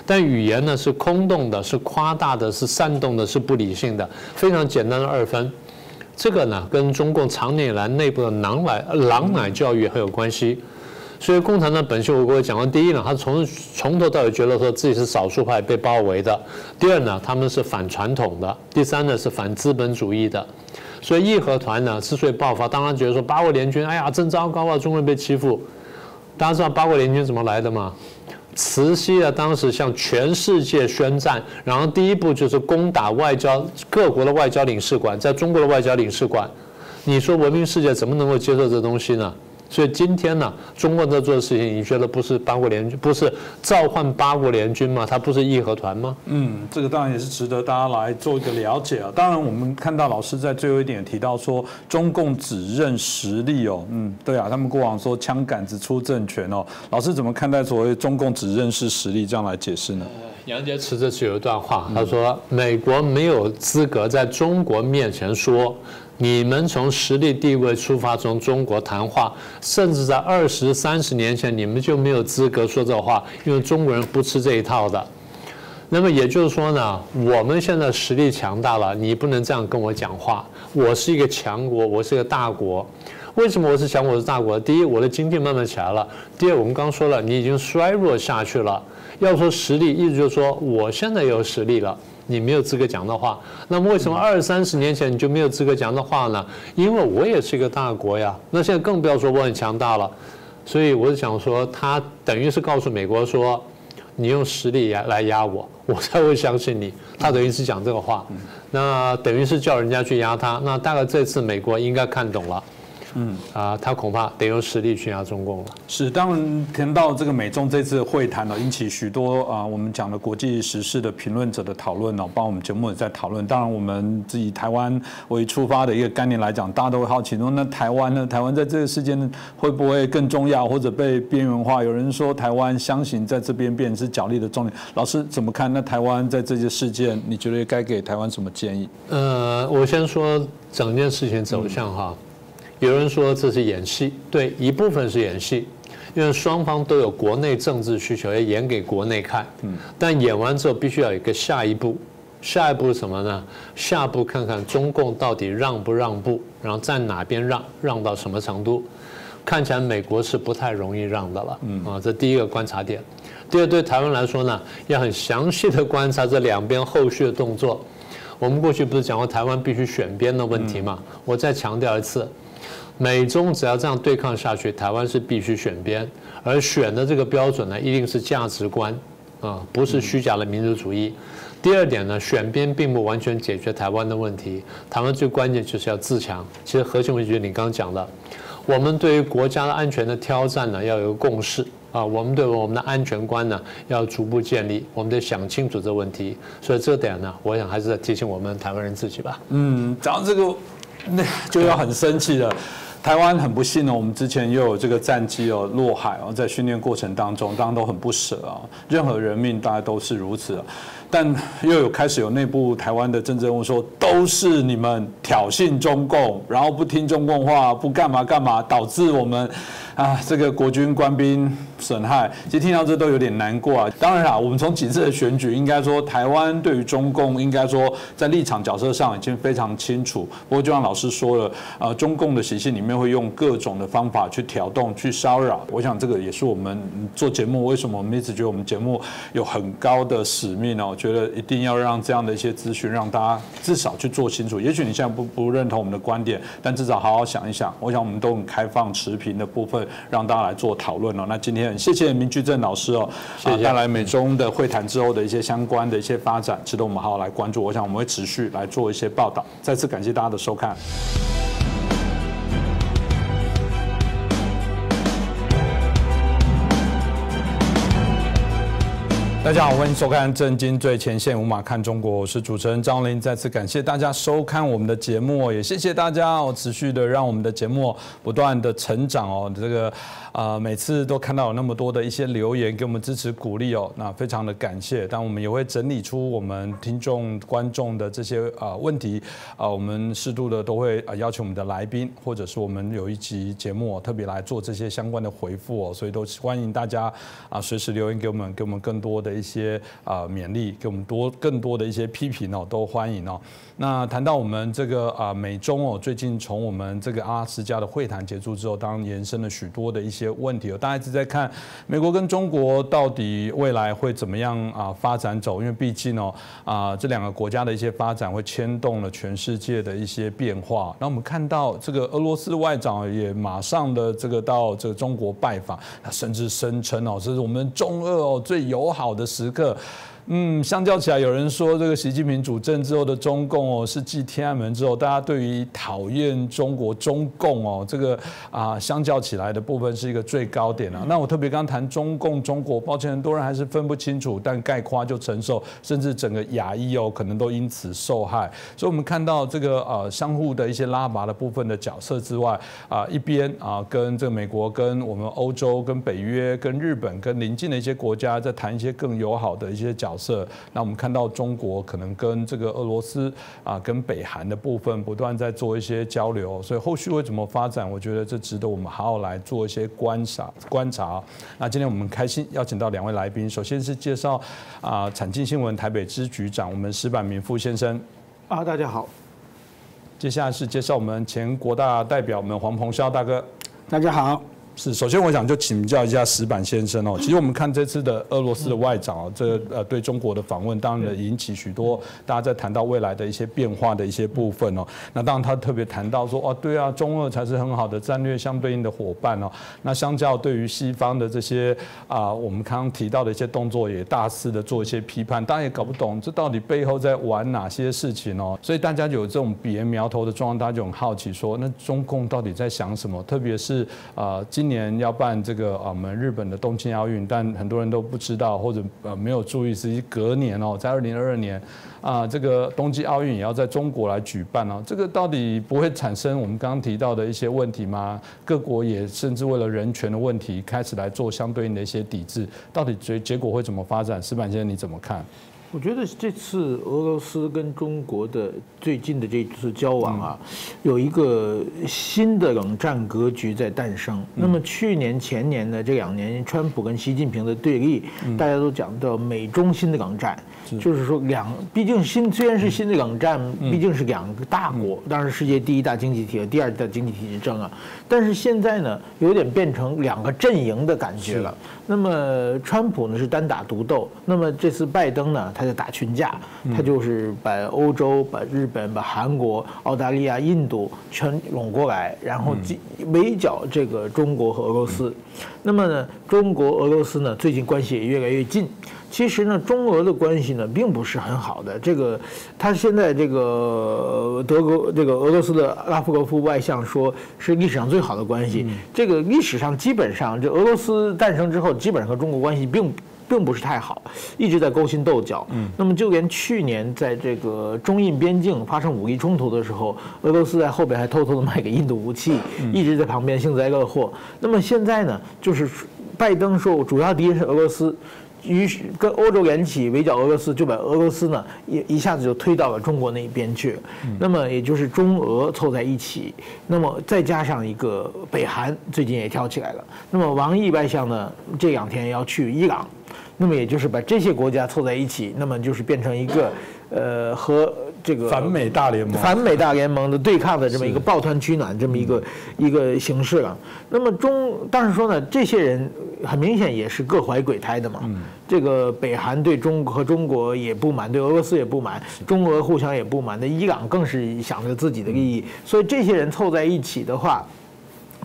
但语言呢是空洞的，是夸大的，是煽动的，是不理性的，非常简单的二分，这个呢跟中共长年以来内部的狼奶狼奶教育很有关系。所以共产党本身，我各位讲过，第一呢，他从从头到尾觉得说自己是少数派被包围的；第二呢，他们是反传统的；第三呢，是反资本主义的。所以义和团呢之所以爆发，当然觉得说八国联军，哎呀真糟糕啊，中国人被欺负。大家知道八国联军怎么来的吗？慈禧啊，当时向全世界宣战，然后第一步就是攻打外交各国的外交领事馆，在中国的外交领事馆，你说文明世界怎么能够接受这东西呢？所以今天呢，中国在做的事情，你觉得不是八国联军，不是召唤八国联军吗？他不是义和团吗？嗯，这个当然也是值得大家来做一个了解啊。当然，我们看到老师在最后一点提到说，中共只认实力哦。嗯，对啊，他们过往说枪杆子出政权哦。老师怎么看待所谓中共只认识实力这样来解释呢？杨洁篪这次有一段话，他说：“美国没有资格在中国面前说。”你们从实力地位出发，从中国谈话，甚至在二十三十年前，你们就没有资格说这话，因为中国人不吃这一套的。那么也就是说呢，我们现在实力强大了，你不能这样跟我讲话。我是一个强国，我是一个大国。为什么我是强国是大国？第一，我的经济慢慢起来了；第二，我们刚说了，你已经衰弱下去了。要说实力，意思就是说，我现在有实力了。你没有资格讲的话，那么为什么二三十年前你就没有资格讲的话呢？因为我也是一个大国呀。那现在更不要说我很强大了，所以我是想说，他等于是告诉美国说，你用实力压来压我，我才会相信你。他等于是讲这个话，那等于是叫人家去压他。那大概这次美国应该看懂了。嗯啊，他恐怕得用实力去压中共了。是，当然谈到这个美中这次会谈呢，引起许多啊，我们讲的国际时事的评论者的讨论呢，帮我们节目也在讨论。当然，我们以台湾为出发的一个概念来讲，大家都会好奇说，那台湾呢？台湾在这个事件会不会更重要，或者被边缘化？有人说台湾相信在这边变成是角力的重点。老师怎么看？那台湾在这些事件，你觉得该给台湾什么建议？呃，我先说整件事情走向哈。有人说这是演戏，对，一部分是演戏，因为双方都有国内政治需求要演给国内看。嗯，但演完之后必须要有一个下一步，下一步是什么呢？下一步看看中共到底让不让步，然后在哪边让，让到什么程度？看起来美国是不太容易让的了。嗯啊，这第一个观察点。第二，对台湾来说呢，要很详细的观察这两边后续的动作。我们过去不是讲过台湾必须选边的问题吗？我再强调一次。美中只要这样对抗下去，台湾是必须选边，而选的这个标准呢，一定是价值观，啊，不是虚假的民族主义。第二点呢，选边并不完全解决台湾的问题，台湾最关键就是要自强。其实核心问题就是你刚刚讲的，我们对于国家的安全的挑战呢，要有个共识啊，我们对我们的安全观呢，要逐步建立，我们得想清楚这个问题。所以这点呢，我想还是在提醒我们台湾人自己吧。嗯，讲这个，那就要很生气了。台湾很不幸呢，我们之前又有这个战机哦落海哦，在训练过程当中，当然都很不舍啊。任何人命大家都是如此，但又有开始有内部台湾的政治人物说，都是你们挑衅中共，然后不听中共话，不干嘛干嘛，导致我们啊这个国军官兵。损害，其实听到这都有点难过啊。当然啦，我们从几次的选举，应该说台湾对于中共，应该说在立场角色上已经非常清楚。不过就像老师说了，呃，中共的习性里面会用各种的方法去挑动、去骚扰。我想这个也是我们做节目，为什么我们一直觉得我们节目有很高的使命呢？我觉得一定要让这样的一些资讯让大家至少去做清楚。也许你现在不不认同我们的观点，但至少好好想一想。我想我们都很开放、持平的部分，让大家来做讨论哦。那今天。谢谢明居正老师哦，啊，带来美中的会谈之后的一些相关的一些发展，值得我们好好来关注。我想我们会持续来做一些报道。再次感谢大家的收看。大家好，欢迎收看《震惊最前线》，无马看中国，我是主持人张林。再次感谢大家收看我们的节目，也谢谢大家哦，持续的让我们的节目不断的成长哦。这个啊，每次都看到有那么多的一些留言给我们支持鼓励哦，那非常的感谢。但我们也会整理出我们听众观众的这些啊问题啊，我们适度的都会啊邀请我们的来宾，或者是我们有一集节目特别来做这些相关的回复哦，所以都欢迎大家啊随时留言给我们，给我们更多。的一些啊勉励，给我们多更多的一些批评哦，都欢迎哦。那谈到我们这个啊美中哦，最近从我们这个阿拉斯加的会谈结束之后，当然延伸了许多的一些问题哦。大家一直在看美国跟中国到底未来会怎么样啊发展走，因为毕竟哦啊这两个国家的一些发展会牵动了全世界的一些变化。那我们看到这个俄罗斯外长也马上的这个到这个中国拜访，他甚至声称哦，这是我们中俄哦最友好的时刻。嗯，相较起来，有人说这个习近平主政之后的中共哦，是继天安门之后，大家对于讨厌中国中共哦，这个啊，相较起来的部分是一个最高点啊。那我特别刚谈中共中国，抱歉，很多人还是分不清楚，但概括就承受，甚至整个亚裔哦，可能都因此受害。所以，我们看到这个呃，相互的一些拉拔的部分的角色之外啊，一边啊，跟这个美国、跟我们欧洲、跟北约、跟日本、跟邻近的一些国家在谈一些更友好的一些角。角色，那我们看到中国可能跟这个俄罗斯啊，跟北韩的部分不断在做一些交流，所以后续会怎么发展？我觉得这值得我们好好来做一些观察观察。那今天我们开心邀请到两位来宾，首先是介绍啊，产经新闻台北支局长我们石板明副先生啊，大家好。接下来是介绍我们前国大代表们黄鹏霄大哥，大家好。是，首先我想就请教一下石板先生哦。其实我们看这次的俄罗斯的外长哦，这呃对中国的访问，当然引起许多大家在谈到未来的一些变化的一些部分哦。那当然他特别谈到说，哦，对啊，中俄才是很好的战略相对应的伙伴哦。那相较对于西方的这些啊，我们刚刚提到的一些动作，也大肆的做一些批判，当然也搞不懂这到底背后在玩哪些事情哦。所以大家有这种鼻炎苗头的状况，大家就很好奇说，那中共到底在想什么？特别是啊今。今年要办这个啊，我们日本的东京奥运，但很多人都不知道或者呃没有注意，实际隔年哦，在二零二二年啊，这个冬季奥运也要在中国来举办哦。这个到底不会产生我们刚刚提到的一些问题吗？各国也甚至为了人权的问题开始来做相对应的一些抵制，到底结结果会怎么发展？石板先生你怎么看？我觉得这次俄罗斯跟中国的最近的这次交往啊，有一个新的冷战格局在诞生。那么去年前年呢这两年，川普跟习近平的对立，大家都讲到美中新的冷战，就是说两，毕竟新虽然是新的冷战，毕竟是两个大国，当然世界第一大经济体和第二大经济体之争啊。但是现在呢，有点变成两个阵营的感觉了。那么川普呢是单打独斗，那么这次拜登呢，他。他就打群架，他就是把欧洲、把日本、把韩国、澳大利亚、印度全拢过来，然后围剿这个中国和俄罗斯。那么呢，中国、俄罗斯呢最近关系也越来越近。其实呢，中俄的关系呢并不是很好的。这个，他现在这个德国这个俄罗斯的拉夫罗夫外相说是历史上最好的关系。这个历史上基本上，这俄罗斯诞生之后，基本上和中国关系并。并不是太好，一直在勾心斗角。嗯，那么就连去年在这个中印边境发生武力冲突的时候，俄罗斯在后边还偷偷的卖给印度武器，一直在旁边幸灾乐祸。那么现在呢，就是拜登说主要敌人是俄罗斯，于是跟欧洲联起围剿俄罗斯，就把俄罗斯呢也一下子就推到了中国那边去。那么也就是中俄凑在一起，那么再加上一个北韩最近也挑起来了。那么王毅外相呢这两天要去伊朗。那么也就是把这些国家凑在一起，那么就是变成一个，呃，和这个反美大联盟、反美大联盟的对抗的这么一个抱团取暖这么一个一个形式了。那么中，但是说呢，这些人很明显也是各怀鬼胎的嘛。这个北韩对中和中国也不满，对俄罗斯也不满，中俄互相也不满，那伊朗更是想着自己的利益。所以这些人凑在一起的话。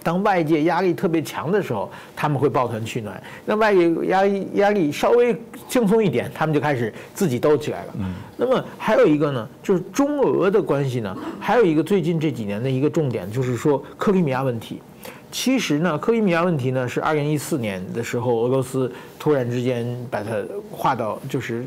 当外界压力特别强的时候，他们会抱团取暖；那外界压力压力稍微轻松一点，他们就开始自己斗起来了。那么还有一个呢，就是中俄的关系呢，还有一个最近这几年的一个重点，就是说克里米亚问题。其实呢，克里米亚问题呢是二零一四年的时候，俄罗斯突然之间把它划到就是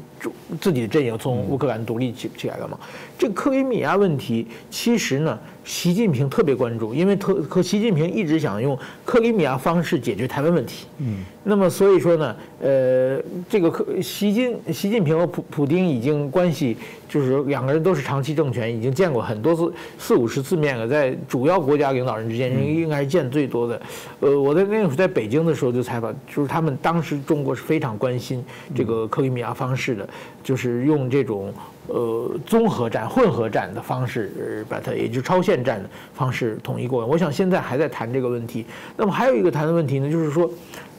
自己的阵营从乌克兰独立起起来了嘛。这克里米亚问题其实呢习近平特别关注，因为特和习近平一直想用克里米亚方式解决台湾问题。嗯，那么所以说呢，呃，这个克习近习近平和普普京已经关系就是两个人都是长期政权，已经见过很多次四五十次面了，在主要国家领导人之间，应该是见最多的。呃，我在那个时候在北京的时候就采访，就是他们当时中中国是非常关心这个克里米亚方式的，就是用这种。呃，综合战、混合战的方式，把它，也就是超限战的方式统一过来。我想现在还在谈这个问题。那么还有一个谈的问题呢，就是说，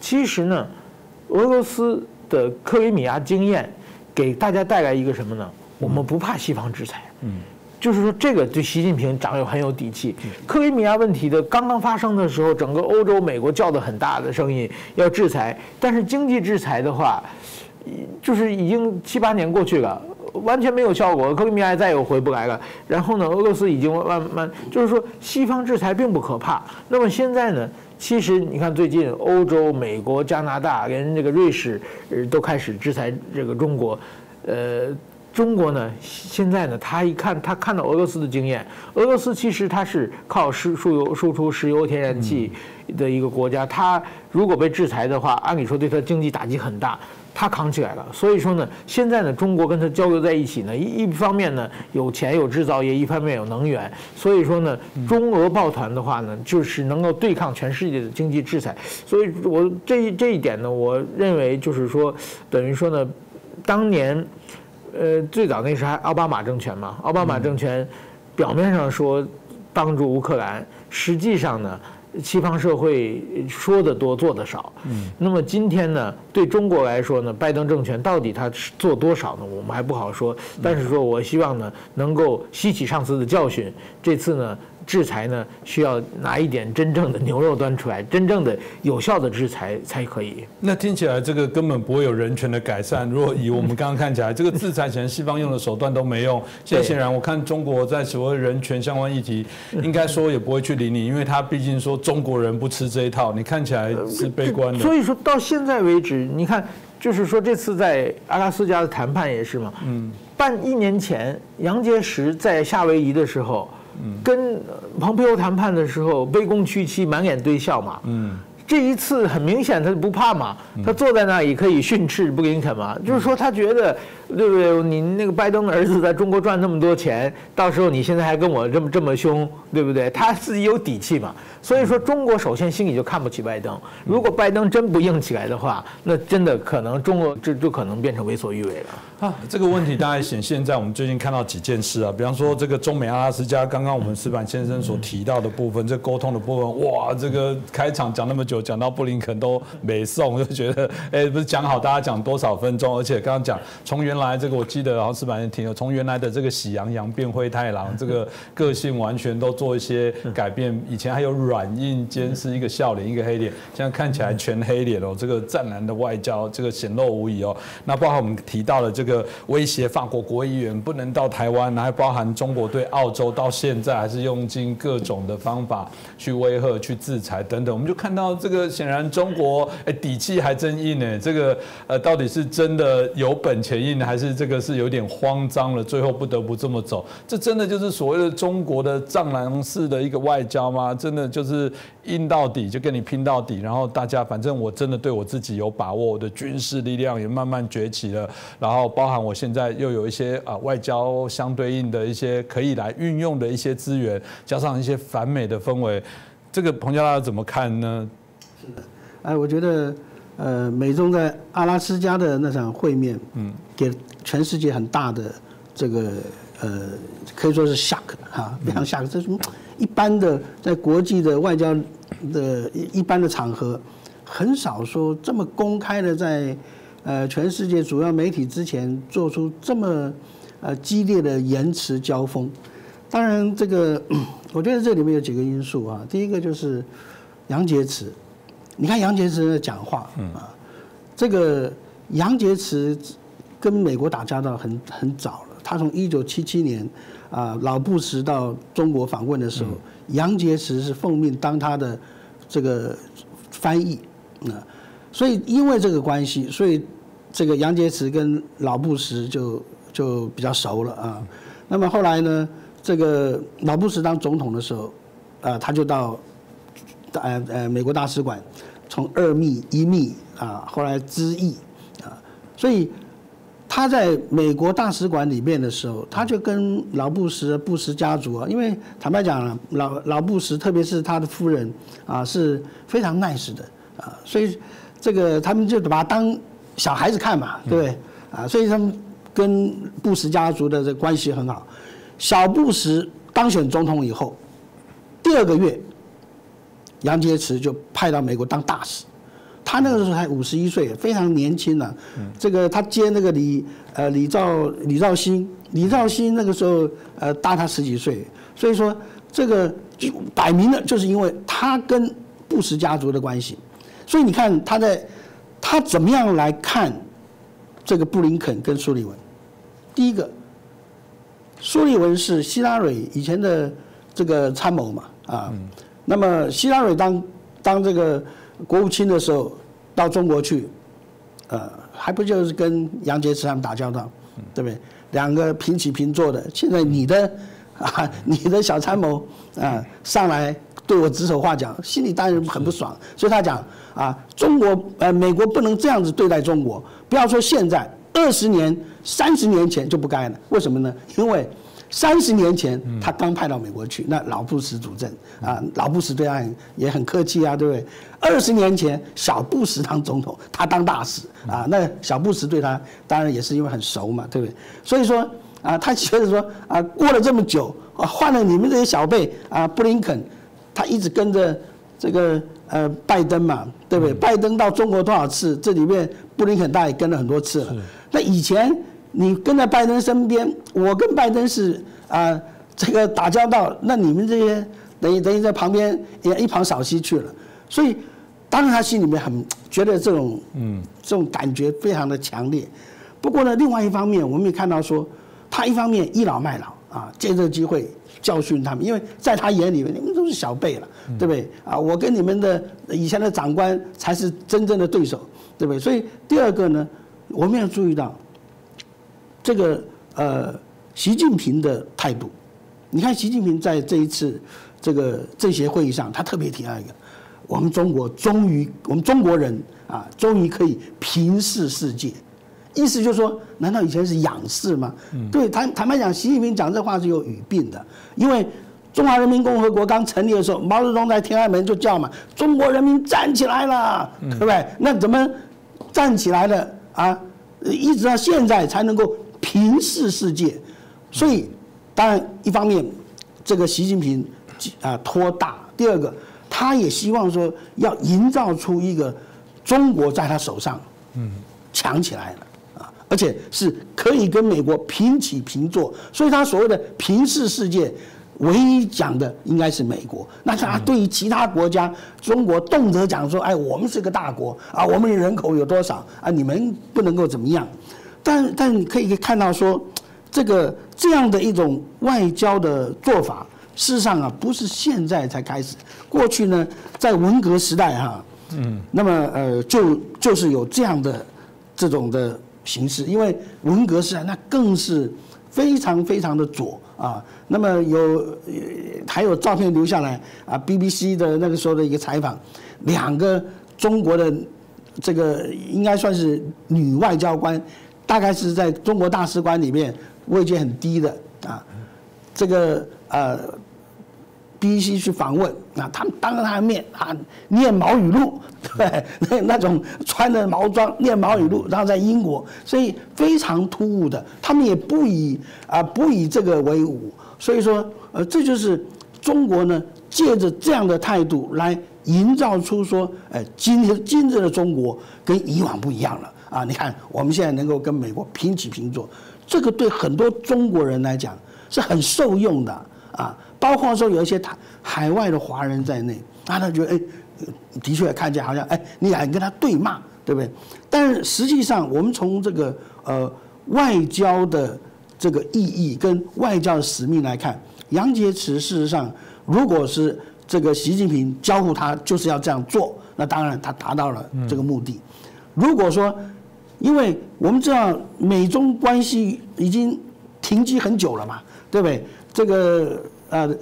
其实呢，俄罗斯的克里米亚经验给大家带来一个什么呢？我们不怕西方制裁。嗯，就是说这个对习近平长有很有底气。克里米亚问题的刚刚发生的时候，整个欧洲、美国叫的很大的声音要制裁，但是经济制裁的话，就是已经七八年过去了。完全没有效果，克里米亚再也回不来了。然后呢，俄罗斯已经慢慢，就是说西方制裁并不可怕。那么现在呢，其实你看最近欧洲、美国、加拿大连这个瑞士，呃，都开始制裁这个中国。呃，中国呢，现在呢，他一看，他看到俄罗斯的经验，俄罗斯其实它是靠石输油输出石油天然气的一个国家，它如果被制裁的话，按理说对它经济打击很大。他扛起来了，所以说呢，现在呢，中国跟他交流在一起呢，一一方面呢有钱有制造业，一方面有能源，所以说呢，中俄抱团的话呢，就是能够对抗全世界的经济制裁。所以我这这一点呢，我认为就是说，等于说呢，当年，呃，最早那时还奥巴马政权嘛，奥巴马政权表面上说帮助乌克兰，实际上呢。西方社会说的多，做的少。嗯，那么今天呢，对中国来说呢，拜登政权到底他做多少呢？我们还不好说。但是说我希望呢，能够吸取上次的教训，这次呢。制裁呢，需要拿一点真正的牛肉端出来，真正的有效的制裁才可以。那听起来这个根本不会有人权的改善。如果以我们刚刚看起来，这个制裁显然西方用的手段都没用，现在显然我看中国在所谓人权相关议题，应该说也不会去理你，因为他毕竟说中国人不吃这一套。你看起来是悲观的。所以说到现在为止，你看，就是说这次在阿拉斯加的谈判也是嘛，嗯，半一年前杨洁篪在夏威夷的时候。跟蓬佩奥谈判的时候，卑躬屈膝，满脸堆笑嘛。嗯，这一次很明显，他不怕嘛，他坐在那里可以训斥布林肯嘛，就是说他觉得。对不对？你那个拜登的儿子在中国赚那么多钱，到时候你现在还跟我这么这么凶，对不对？他自己有底气嘛。所以说，中国首先心里就看不起拜登。如果拜登真不硬起来的话，那真的可能中国就就可能变成为所欲为了。啊，这个问题大概显现在我们最近看到几件事啊，比方说这个中美阿拉斯加，刚刚我们石板先生所提到的部分，这沟通的部分，哇，这个开场讲那么久，讲到布林肯都没送，就觉得，哎，不是讲好大家讲多少分钟，而且刚刚讲从原来。来，这个我记得，然后石板也听了，从原来的这个喜羊羊变灰太狼，这个个性完全都做一些改变。以前还有软硬兼施，一个笑脸，一个黑脸，现在看起来全黑脸哦。这个湛蓝的外交，这个显露无遗哦。那包含我们提到了这个威胁法国国议员不能到台湾，还包含中国对澳洲到现在还是用尽各种的方法去威吓、去制裁等等。我们就看到这个，显然中国哎底气还真硬呢。这个呃，到底是真的有本钱硬呢？还是这个是有点慌张了，最后不得不这么走，这真的就是所谓的中国的藏狼式的一个外交吗？真的就是硬到底，就跟你拼到底，然后大家反正我真的对我自己有把握，我的军事力量也慢慢崛起了，然后包含我现在又有一些啊外交相对应的一些可以来运用的一些资源，加上一些反美的氛围，这个彭家拉怎么看呢？是的，哎，我觉得。呃，美中在阿拉斯加的那场会面，嗯，给全世界很大的这个呃，可以说是 shock 哈，非常 shock。这种一般的在国际的外交的一般的场合，很少说这么公开的在呃全世界主要媒体之前做出这么呃激烈的言辞交锋。当然，这个 我觉得这里面有几个因素啊。第一个就是杨洁篪。你看杨洁篪的讲话啊，这个杨洁篪跟美国打交道很很早了。他从一九七七年啊老布什到中国访问的时候，杨洁篪是奉命当他的这个翻译啊，所以因为这个关系，所以这个杨洁篪跟老布什就就比较熟了啊。那么后来呢，这个老布什当总统的时候，啊，他就到，呃呃美国大使馆，从二秘一秘啊，后来知议啊，所以他在美国大使馆里面的时候，他就跟老布什布什家族啊，因为坦白讲，老老布什特别是他的夫人啊，是非常 nice 的啊，所以这个他们就把他当小孩子看嘛，对不对？啊，所以他们跟布什家族的这关系很好。小布什当选总统以后，第二个月，杨洁篪就派到美国当大使。他那个时候才五十一岁，非常年轻呢。这个他接那个李呃李兆李兆新，李兆新那个时候呃大他十几岁，所以说这个就摆明了就是因为他跟布什家族的关系。所以你看他在他怎么样来看这个布林肯跟苏利文？第一个。苏利文是希拉蕊以前的这个参谋嘛啊，那么希拉蕊当当这个国务卿的时候到中国去，呃，还不就是跟杨洁篪他们打交道，对不对？两个平起平坐的。现在你的 啊，你的小参谋啊上来对我指手画脚，心里当然很不爽。所以他讲啊，中国呃美国不能这样子对待中国，不要说现在。二十年、三十年前就不该了，为什么呢？因为三十年前他刚派到美国去，那老布什主政啊，老布什对他也很客气啊，对不对？二十年前小布什当总统，他当大使啊，那小布什对他当然也是因为很熟嘛，对不对？所以说啊，他觉得说啊，过了这么久啊，换了你们这些小辈啊，布林肯他一直跟着这个呃拜登嘛，对不对？拜登到中国多少次？这里面布林肯大也跟了很多次了。那以前你跟在拜登身边，我跟拜登是啊，这个打交道，那你们这些等于等于在旁边也一旁扫息去了，所以当然他心里面很觉得这种嗯这种感觉非常的强烈。不过呢，另外一方面我们也看到说，他一方面倚老卖老啊，借这个机会教训他们，因为在他眼里面你们都是小辈了，对不对啊？我跟你们的以前的长官才是真正的对手，对不对？所以第二个呢。我们要注意到，这个呃，习近平的态度。你看，习近平在这一次这个政协会议上，他特别提到一个：我们中国终于，我们中国人啊，终于可以平视世界。意思就是说，难道以前是仰视吗？对，坦坦白讲，习近平讲这话是有语病的。因为中华人民共和国刚成立的时候，毛泽东在天安门就叫嘛：“中国人民站起来了，对不对？”那怎么站起来了？啊，一直到现在才能够平视世界，所以当然一方面，这个习近平啊托大；第二个，他也希望说要营造出一个中国在他手上，嗯，强起来了啊，而且是可以跟美国平起平坐，所以他所谓的平视世界。唯一讲的应该是美国，那他对于其他国家，中国动辄讲说，哎，我们是个大国啊，我们的人口有多少啊，你们不能够怎么样？但但你可以看到说，这个这样的一种外交的做法，事实上啊，不是现在才开始，过去呢，在文革时代哈，嗯，那么呃，就就是有这样的这种的形式，因为文革时代那更是非常非常的左。啊，那么有还有照片留下来啊，BBC 的那个时候的一个采访，两个中国的这个应该算是女外交官，大概是在中国大使馆里面位阶很低的啊，这个呃。B C 去访问，啊他们当着他的面啊念毛语录，对，那那种穿着毛装念毛语录，然后在英国，所以非常突兀的，他们也不以啊不以这个为伍，所以说呃这就是中国呢借着这样的态度来营造出说，哎今天今日的中国跟以往不一样了啊，你看我们现在能够跟美国平起平坐，这个对很多中国人来讲是很受用的啊。包括说有一些海海外的华人在内，啊，他觉得哎，的确看见好像哎，你敢跟他对骂，对不对？但是实际上，我们从这个呃外交的这个意义跟外交的使命来看，杨洁篪事实上，如果是这个习近平交付他就是要这样做，那当然他达到了这个目的。如果说，因为我们知道美中关系已经停机很久了嘛，对不对？这个呃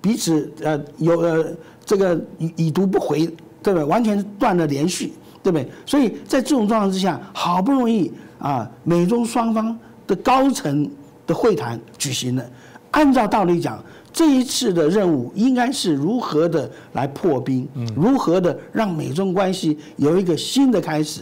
彼此呃有呃这个已已读不回，对不对？完全断了联系，对不对？所以在这种状况之下，好不容易啊，美中双方的高层的会谈举行了，按照道理讲。这一次的任务应该是如何的来破冰，如何的让美中关系有一个新的开始。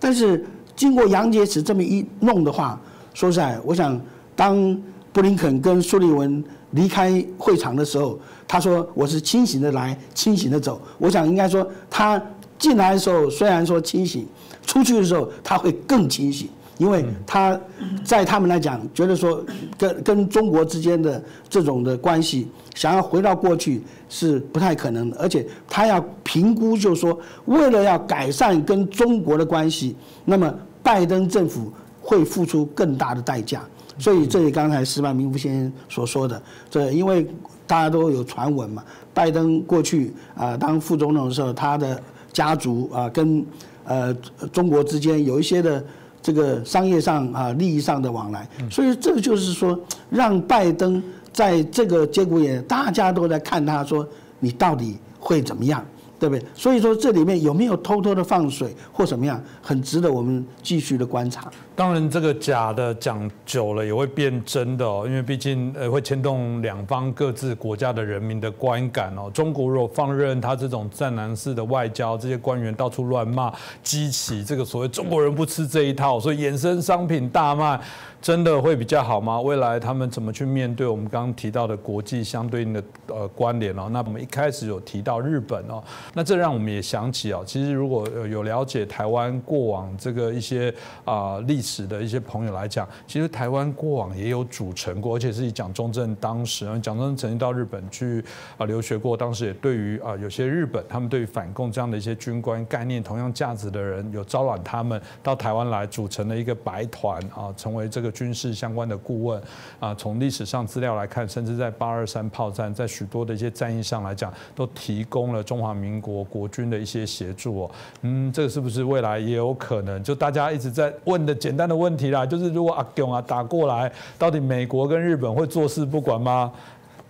但是经过杨洁篪这么一弄的话，说实在，我想当布林肯跟苏利文离开会场的时候，他说我是清醒的来，清醒的走。我想应该说他进来的时候虽然说清醒，出去的时候他会更清醒。因为他在他们来讲，觉得说跟跟中国之间的这种的关系，想要回到过去是不太可能的，而且他要评估，就是说为了要改善跟中国的关系，那么拜登政府会付出更大的代价。所以这里刚才石板明夫先生所说的，这因为大家都有传闻嘛，拜登过去啊当副总统的时候，他的家族啊跟呃中国之间有一些的。这个商业上啊，利益上的往来，所以这个就是说，让拜登在这个节骨眼，大家都在看他说，你到底会怎么样？对不对？所以说这里面有没有偷偷的放水或怎么样，很值得我们继续的观察。当然，这个假的讲久了也会变真的哦，因为毕竟呃会牵动两方各自国家的人民的观感哦。中国如果放任他这种战狼式的外交，这些官员到处乱骂，激起这个所谓中国人不吃这一套，所以衍生商品大卖。真的会比较好吗？未来他们怎么去面对我们刚刚提到的国际相对应的呃关联哦？那我们一开始有提到日本哦，那这让我们也想起哦，其实如果有了解台湾过往这个一些啊历史的一些朋友来讲，其实台湾过往也有组成过，而且是以蒋中正当时，蒋中正曾经到日本去啊留学过，当时也对于啊有些日本他们对于反共这样的一些军官概念同样价值的人，有招揽他们到台湾来组成了一个白团啊，成为这个。军事相关的顾问啊，从历史上资料来看，甚至在八二三炮战，在许多的一些战役上来讲，都提供了中华民国国军的一些协助。嗯，这个是不是未来也有可能？就大家一直在问的简单的问题啦，就是如果阿勇啊打过来，到底美国跟日本会坐视不管吗？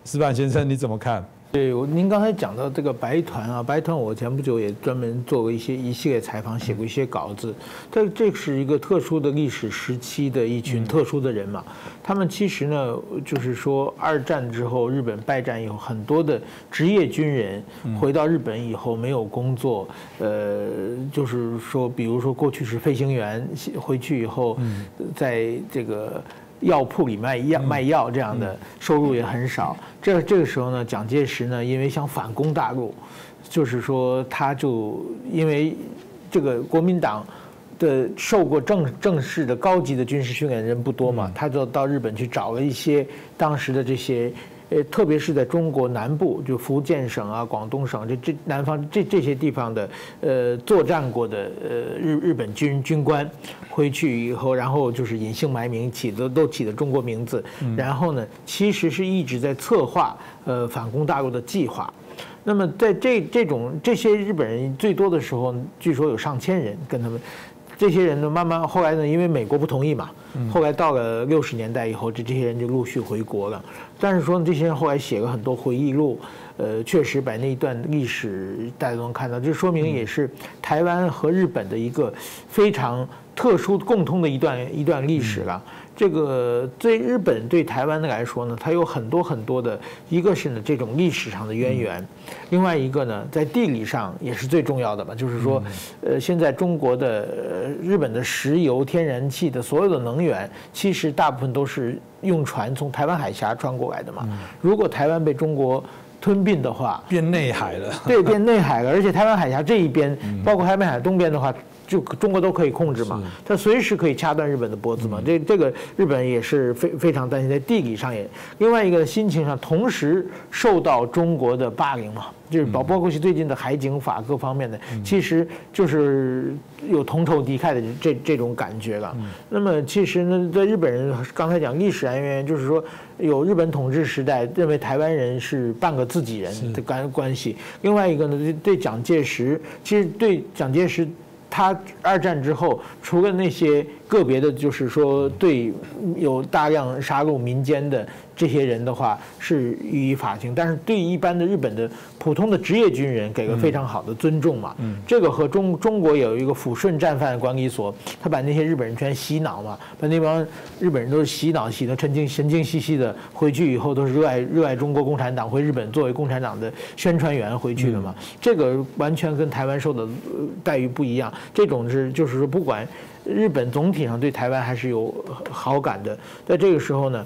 石板先生你怎么看？对，您刚才讲到这个白团啊，白团我前不久也专门做过一些一系列采访，写过一些稿子。这这是一个特殊的历史时期的一群特殊的人嘛。他们其实呢，就是说二战之后日本败战以后，很多的职业军人回到日本以后没有工作，呃，就是说，比如说过去是飞行员，回去以后，在这个。药铺里卖药卖药这样的收入也很少。这这个时候呢，蒋介石呢，因为想反攻大陆，就是说他就因为这个国民党的受过正正式的高级的军事训练的人不多嘛，他就到日本去找了一些当时的这些。呃，特别是在中国南部，就福建省啊、广东省这这南方这这些地方的，呃，作战过的呃日日本军军官，回去以后，然后就是隐姓埋名，起的都起的中国名字，然后呢，其实是一直在策划呃反攻大陆的计划。那么在这这种这些日本人最多的时候，据说有上千人跟他们。这些人呢，慢慢后来呢，因为美国不同意嘛，后来到了六十年代以后，这这些人就陆续回国了。但是说呢，这些人后来写了很多回忆录，呃，确实把那一段历史大家都能看到，这说明也是台湾和日本的一个非常特殊共通的一段一段历史了。这个对日本对台湾的来说呢，它有很多很多的，一个是呢这种历史上的渊源，另外一个呢在地理上也是最重要的吧，就是说，呃，现在中国的日本的石油、天然气的所有的能源，其实大部分都是用船从台湾海峡穿过来的嘛。如果台湾被中国吞并的话，变内海了。对，变内海了，而且台湾海峡这一边，包括台湾海东边的话。就中国都可以控制嘛，他随时可以掐断日本的脖子嘛。这这个日本也是非非常担心，在地理上也，另外一个心情上同时受到中国的霸凌嘛。就是包包括是最近的海警法各方面的，其实就是有同仇敌忾的这这种感觉了。那么其实呢，在日本人刚才讲历史来源，就是说有日本统治时代认为台湾人是半个自己人的关关系。另外一个呢，对蒋介石，其实对蒋介石。他二战之后，除了那些个别的，就是说对有大量杀戮民间的这些人的话是予以法庭，但是对一般的日本的普通的职业军人给个非常好的尊重嘛。嗯，这个和中中国有一个抚顺战犯管理所，他把那些日本人全洗脑嘛，把那帮日本人都是洗脑洗得神经神经兮兮的，回去以后都是热爱热爱中国共产党，回日本作为共产党的宣传员回去的嘛。这个完全跟台湾受的待遇不一样，这种是就是说不管日本总体上对台湾还是有好感的，在这个时候呢。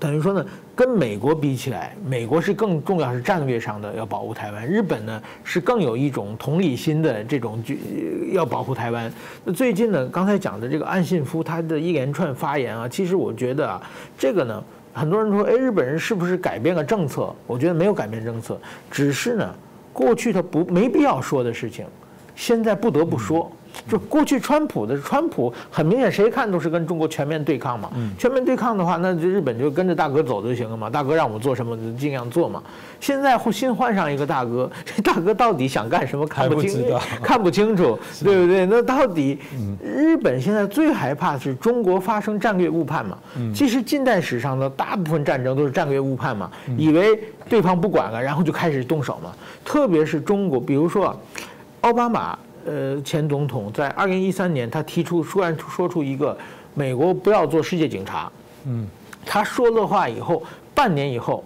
等于说呢，跟美国比起来，美国是更重要是战略上的要保护台湾，日本呢是更有一种同理心的这种就要保护台湾。那最近呢，刚才讲的这个岸信夫他的一连串发言啊，其实我觉得啊，这个呢，很多人说，哎，日本人是不是改变了政策？我觉得没有改变政策，只是呢，过去他不没必要说的事情，现在不得不说。就过去川普的川普很明显，谁看都是跟中国全面对抗嘛。全面对抗的话，那就日本就跟着大哥走就行了嘛。大哥让我们做什么就尽量做嘛。现在新换上一个大哥，这 大哥到底想干什么看不清，看不清楚，对不对？那到底日本现在最害怕是中国发生战略误判嘛？其实近代史上的大部分战争都是战略误判嘛，以为对方不管了，然后就开始动手嘛。特别是中国，比如说奥巴马。呃，前总统在二零一三年，他提出突然说出一个美国不要做世界警察。嗯，他说了话以后，半年以后，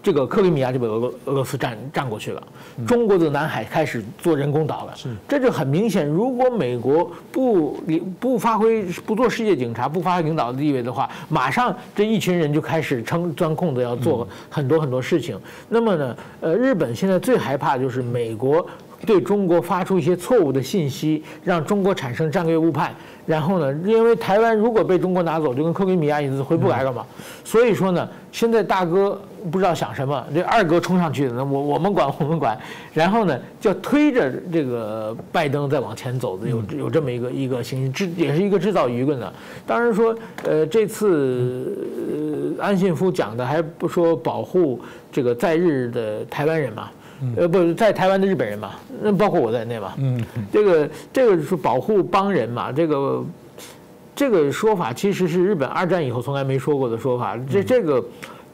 这个克里米亚就被俄俄俄罗斯占占过去了。中国的南海开始做人工岛了。是，这就很明显，如果美国不不发挥不做世界警察，不发挥领导的地位的话，马上这一群人就开始称钻空子，要做很多很多事情。那么呢，呃，日本现在最害怕就是美国。对中国发出一些错误的信息，让中国产生战略误判。然后呢，因为台湾如果被中国拿走，就跟克里米亚一次回不来了嘛。所以说呢，现在大哥不知道想什么，这二哥冲上去那，我我们管我们管。然后呢，就推着这个拜登再往前走的，有有这么一个一个形式，制也是一个制造舆论的。当然说，呃，这次安信夫讲的还不说保护这个在日的台湾人嘛。呃，不在台湾的日本人嘛，那包括我在内嘛。嗯，这个这个是保护邦人嘛，这个这个说法其实是日本二战以后从来没说过的说法。这这个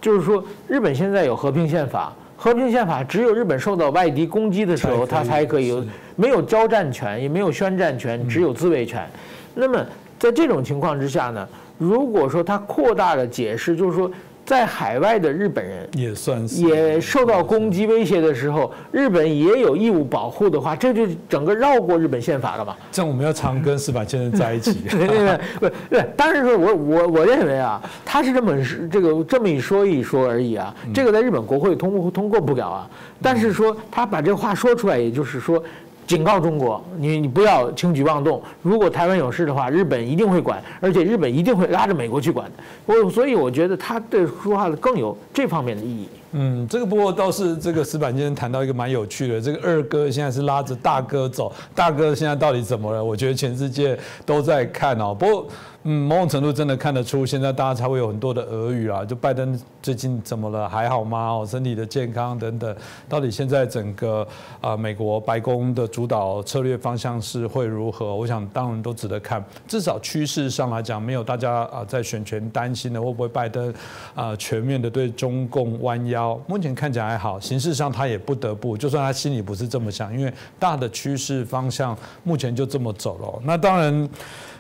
就是说，日本现在有和平宪法，和平宪法只有日本受到外敌攻击的时候，它才可以有没有交战权，也没有宣战权，只有自卫权。那么在这种情况之下呢，如果说它扩大了解释，就是说。在海外的日本人也算是也受到攻击威胁的时候，日本也有义务保护的话，这就整个绕过日本宪法了嘛？这样我们要常跟石板先生在一起。对对对，不对，当然说，我我我认为啊，他是这么这个这么一说一说而已啊，这个在日本国会通不通过不了啊。但是说他把这话说出来，也就是说。警告中国，你你不要轻举妄动。如果台湾有事的话，日本一定会管，而且日本一定会拉着美国去管。我所以我觉得他对说话更有这方面的意义。嗯，这个不过倒是这个石板先生谈到一个蛮有趣的，这个二哥现在是拉着大哥走，大哥现在到底怎么了？我觉得全世界都在看哦。不过。嗯，某种程度真的看得出，现在大家才会有很多的俄语啊，就拜登最近怎么了，还好吗？哦，身体的健康等等，到底现在整个啊美国白宫的主导策略方向是会如何？我想当然都值得看，至少趋势上来讲，没有大家啊在选权担心的会不会拜登啊全面的对中共弯腰，目前看起来还好，形式上他也不得不，就算他心里不是这么想，因为大的趋势方向目前就这么走了。那当然。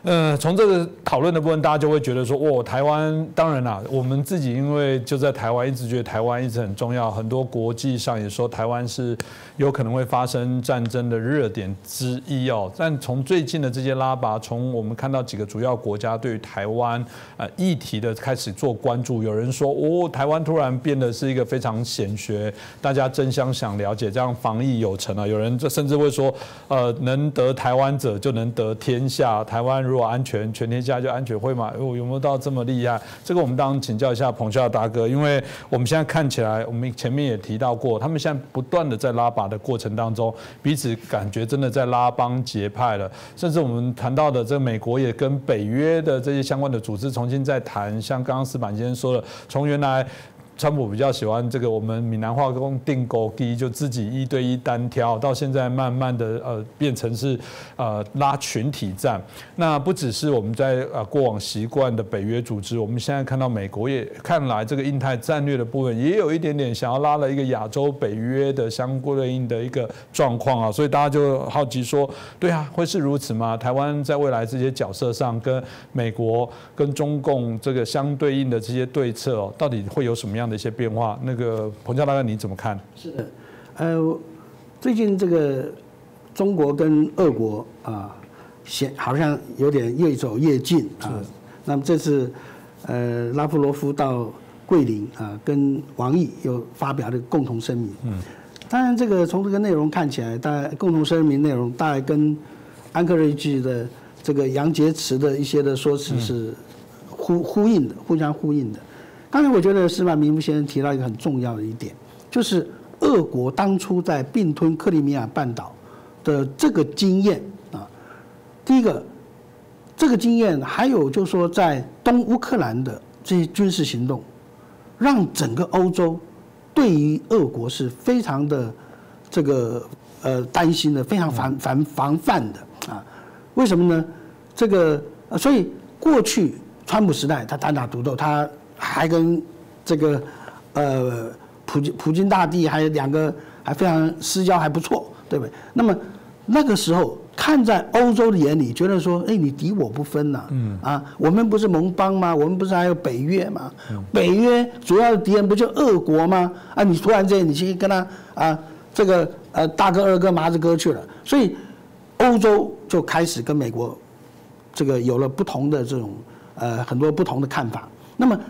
嗯，从这个讨论的部分，大家就会觉得说，哦，台湾当然啦，我们自己因为就在台湾，一直觉得台湾一直很重要，很多国际上也说台湾是有可能会发生战争的热点之一哦。但从最近的这些拉拔，从我们看到几个主要国家对于台湾呃议题的开始做关注，有人说，哦，台湾突然变得是一个非常显学，大家争相想了解，这样防疫有成啊。有人这甚至会说，呃，能得台湾者就能得天下，台湾。如果安全，全天下就安全会吗？有有没有到这么厉害？这个我们当然请教一下彭笑大哥，因为我们现在看起来，我们前面也提到过，他们现在不断的在拉拔的过程当中，彼此感觉真的在拉帮结派了。甚至我们谈到的，这美国也跟北约的这些相关的组织重新在谈，像刚刚石板先生说的，从原来。川普比较喜欢这个我们闽南话讲定狗机，就自己一对一单挑，到现在慢慢的呃变成是呃拉群体战。那不只是我们在呃过往习惯的北约组织，我们现在看到美国也看来这个印太战略的部分也有一点点想要拉了一个亚洲北约的相对应的一个状况啊，所以大家就好奇说，对啊，会是如此吗？台湾在未来这些角色上跟美国跟中共这个相对应的这些对策哦，到底会有什么样的一些变化？那个彭教大哥你怎么看？是的，呃，最近这个中国跟俄国啊，显好像有点越走越近啊。那么这次呃拉夫罗夫到桂林啊，跟王毅又发表了共同声明。嗯，当然这个从这个内容看起来，大概共同声明内容大概跟安克瑞奇的这个杨洁篪的一些的说辞是呼呼应的，互相呼应的。刚才我觉得司马明夫先生提到一个很重要的一点，就是俄国当初在并吞克里米亚半岛的这个经验啊。第一个，这个经验还有就是说，在东乌克兰的这些军事行动，让整个欧洲对于俄国是非常的这个呃担心的，非常防防防范的啊。为什么呢？这个所以过去川普时代他单打独斗，他还跟这个呃普京普京大帝还有两个还非常私交还不错，对不对？那么那个时候看在欧洲的眼里，觉得说，哎，你敌我不分呐，嗯啊，我们不是盟邦吗？我们不是还有北约吗？北约主要的敌人不就俄国吗？啊，你突然间你去跟他啊这个呃大哥二哥麻子哥去了，所以欧洲就开始跟美国这个有了不同的这种呃很多不同的看法。那么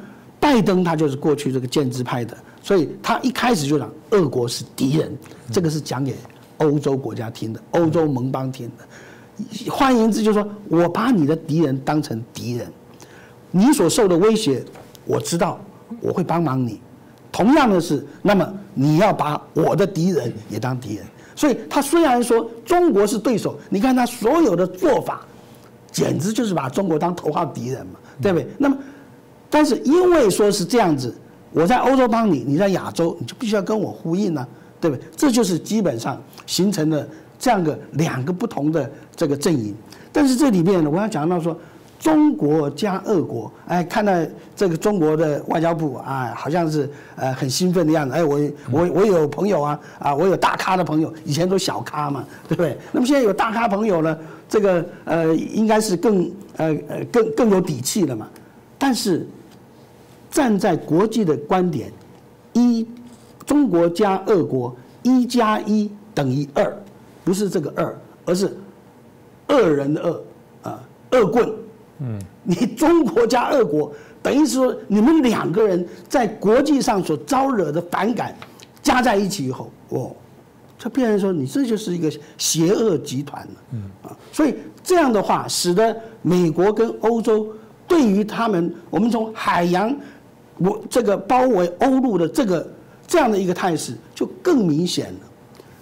拜登他就是过去这个建制派的，所以他一开始就讲俄国是敌人，这个是讲给欧洲国家听的，欧洲盟邦听的。换言之，就是说我把你的敌人当成敌人，你所受的威胁我知道，我会帮忙你。同样的是，那么你要把我的敌人也当敌人。所以他虽然说中国是对手，你看他所有的做法，简直就是把中国当头号敌人嘛，对不对？那么。但是因为说是这样子，我在欧洲帮你，你在亚洲，你就必须要跟我呼应呢，对不对？这就是基本上形成了这样的两个不同的这个阵营。但是这里面呢，我要讲到说，中国加俄国，哎，看到这个中国的外交部啊，好像是呃很兴奋的样子。哎，我我我有朋友啊，啊，我有大咖的朋友，以前都小咖嘛，对不对？那么现在有大咖朋友呢，这个呃应该是更呃呃更更有底气了嘛。但是。站在国际的观点，一中国加俄国一加一等于二，不是这个二，而是恶人的恶啊，恶棍。嗯，你中国加俄国等于是说你们两个人在国际上所招惹的反感加在一起以后，哦，这变成说你这就是一个邪恶集团了。嗯啊，所以这样的话，使得美国跟欧洲对于他们，我们从海洋。我这个包围欧陆的这个这样的一个态势就更明显了。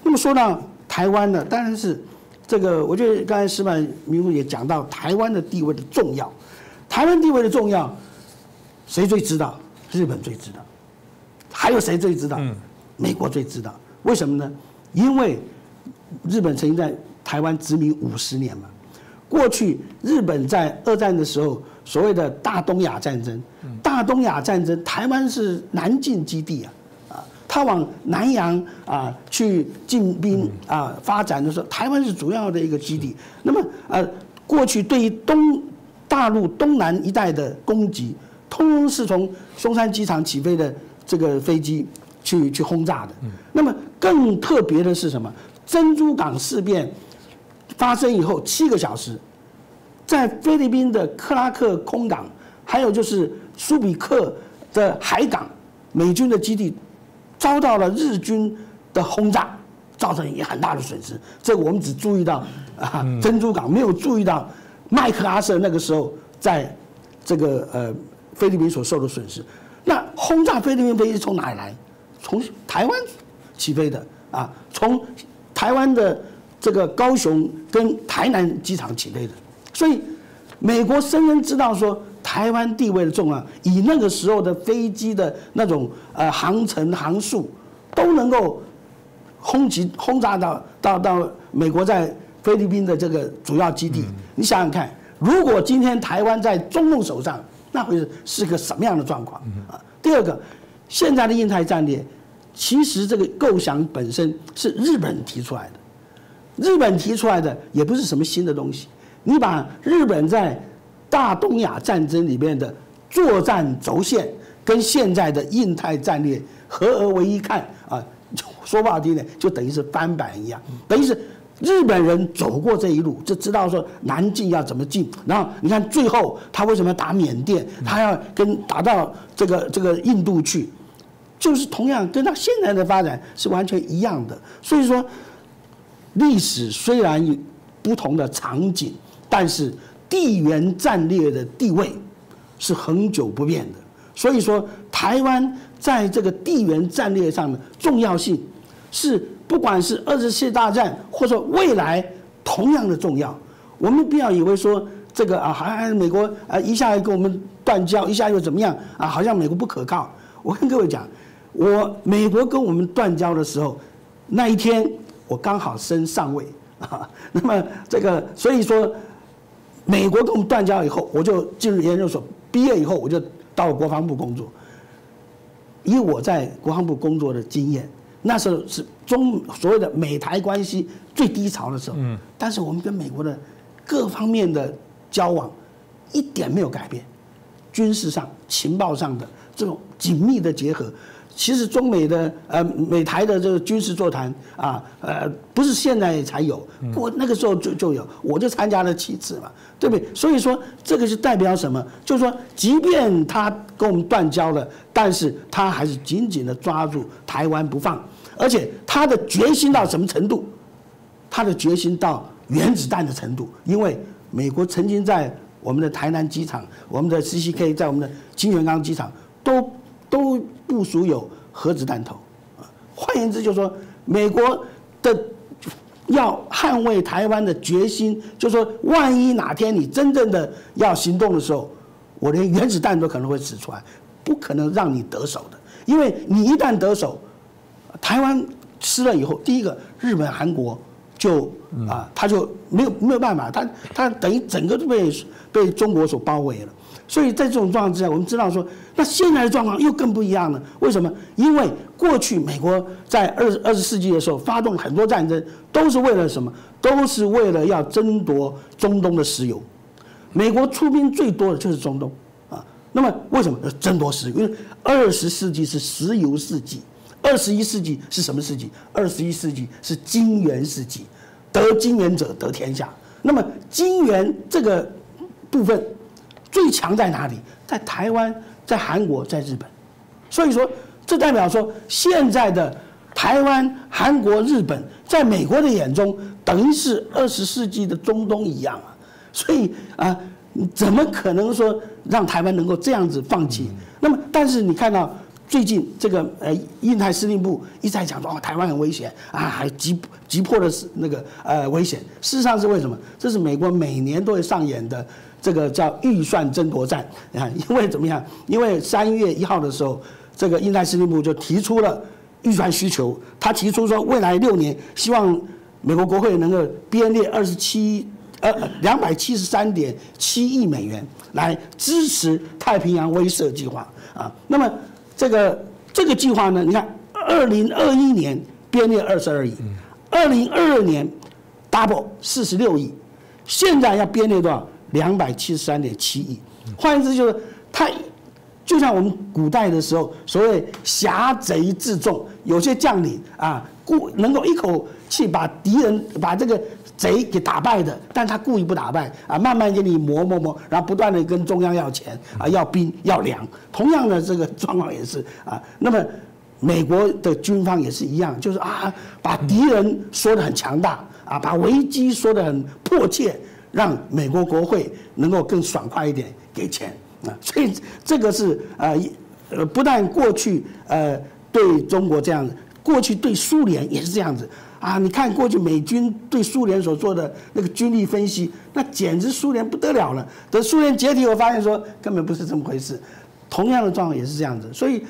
那么说到台湾呢，当然是这个，我觉得刚才石板明夫也讲到台湾的地位的重要。台湾地位的重要，谁最知道？日本最知道。还有谁最知道？美国最知道。为什么呢？因为日本曾经在台湾殖民五十年嘛。过去日本在二战的时候。所谓的大东亚战争，大东亚战争，台湾是南进基地啊，啊，他往南洋啊去进兵啊发展的时候，台湾是主要的一个基地。那么呃，过去对于东大陆东南一带的攻击，通通是从松山机场起飞的这个飞机去去轰炸的。那么更特别的是什么？珍珠港事变发生以后七个小时。在菲律宾的克拉克空港，还有就是苏比克的海港，美军的基地遭到了日军的轰炸，造成也很大的损失。这个我们只注意到啊珍珠港，没有注意到麦克阿瑟那个时候在这个呃菲律宾所受的损失。那轰炸菲律宾飞机从哪里来？从台湾起飞的啊，从台湾的这个高雄跟台南机场起飞的。所以，美国深深知道说，台。湾地位的重要，以那个时候的飞机的那种呃航程航速，都能够轰击轰炸到到到美国在菲律宾的这个主要基地。你想想看，如果今天台湾在中共手上，那会是是个什么样的状况啊？第二个，现在的印太战略，其实这个构想本身是日本提出来的。日本提出来的也不是什么新的东西，你把日本在大东亚战争里面的作战轴线跟现在的印太战略合而为一看啊，说不好听点，就等于是翻版一样，等于是日本人走过这一路，就知道说南进要怎么进，然后你看最后他为什么打缅甸，他要跟打到这个这个印度去，就是同样跟他现在的发展是完全一样的，所以说。历史虽然有不同的场景，但是地缘战略的地位是恒久不变的。所以说，台湾在这个地缘战略上的重要性，是不管是二次世界大战或者未来同样的重要。我们不要以为说这个啊，好像美国啊一下跟我们断交，一下又怎么样啊？好像美国不可靠。我跟各位讲，我美国跟我们断交的时候，那一天。我刚好升上位啊，那么这个所以说，美国跟我们断交以后，我就进入研究所，毕业以后我就到国防部工作。以我在国防部工作的经验，那时候是中所谓的美台关系最低潮的时候，嗯，但是我们跟美国的各方面的交往一点没有改变，军事上、情报上的这种紧密的结合。其实中美的呃美台的这个军事座谈啊，呃不是现在才有，过那个时候就就有，我就参加了七次嘛，对不对？所以说这个是代表什么？就是说，即便他跟我们断交了，但是他还是紧紧的抓住台湾不放，而且他的决心到什么程度？他的决心到原子弹的程度，因为美国曾经在我们的台南机场、我们的 CCK 在我们的金源港机场都。都部署有核子弹头，啊，换言之，就是说，美国的要捍卫台湾的决心，就是说，万一哪天你真正的要行动的时候，我连原子弹都可能会使出来，不可能让你得手的，因为你一旦得手，台湾吃了以后，第一个，日本、韩国就啊，他就没有没有办法，他他等于整个都被被中国所包围了。所以在这种状况之下，我们知道说，那现在的状况又更不一样了。为什么？因为过去美国在二二十世纪的时候发动很多战争，都是为了什么？都是为了要争夺中东的石油。美国出兵最多的就是中东啊。那么为什么要争夺石油？因为二十世纪是石油世纪，二十一世纪是什么世纪？二十一世纪是金元世纪，得金元者得天下。那么金元这个部分。最强在哪里？在台湾，在韩国，在日本。所以说，这代表说，现在的台湾、韩国、日本，在美国的眼中，等于是二十世纪的中东一样啊。所以啊，怎么可能说让台湾能够这样子放弃？那么，但是你看到最近这个呃，印太司令部一再讲说，哦，台湾很危险啊，还急急迫的是那个呃危险。事实上是为什么？这是美国每年都会上演的。这个叫预算争夺战你看，因为怎么样？因为三月一号的时候，这个印太司令部就提出了预算需求，他提出说，未来六年希望美国国会能够编列二十七呃两百七十三点七亿美元来支持太平洋威慑计划啊。那么这个这个计划呢，你看，二零二一年编列二十二亿，二零二二年 double 四十六亿，现在要编列多少？两百七十三点七亿，换言之就是，他就像我们古代的时候，所谓侠贼自重，有些将领啊，故能够一口气把敌人把这个贼给打败的，但他故意不打败啊，慢慢给你磨磨磨，然后不断的跟中央要钱啊，要兵要粮，同样的这个状况也是啊，那么美国的军方也是一样，就是啊，把敌人说的很强大啊，把危机说的很迫切。让美国国会能够更爽快一点给钱啊，所以这个是呃呃，不但过去呃对中国这样子，过去对苏联也是这样子啊。你看过去美军对苏联所做的那个军力分析，那简直苏联不得了了。等苏联解体，我发现说根本不是这么回事。同样的状况也是这样子，所以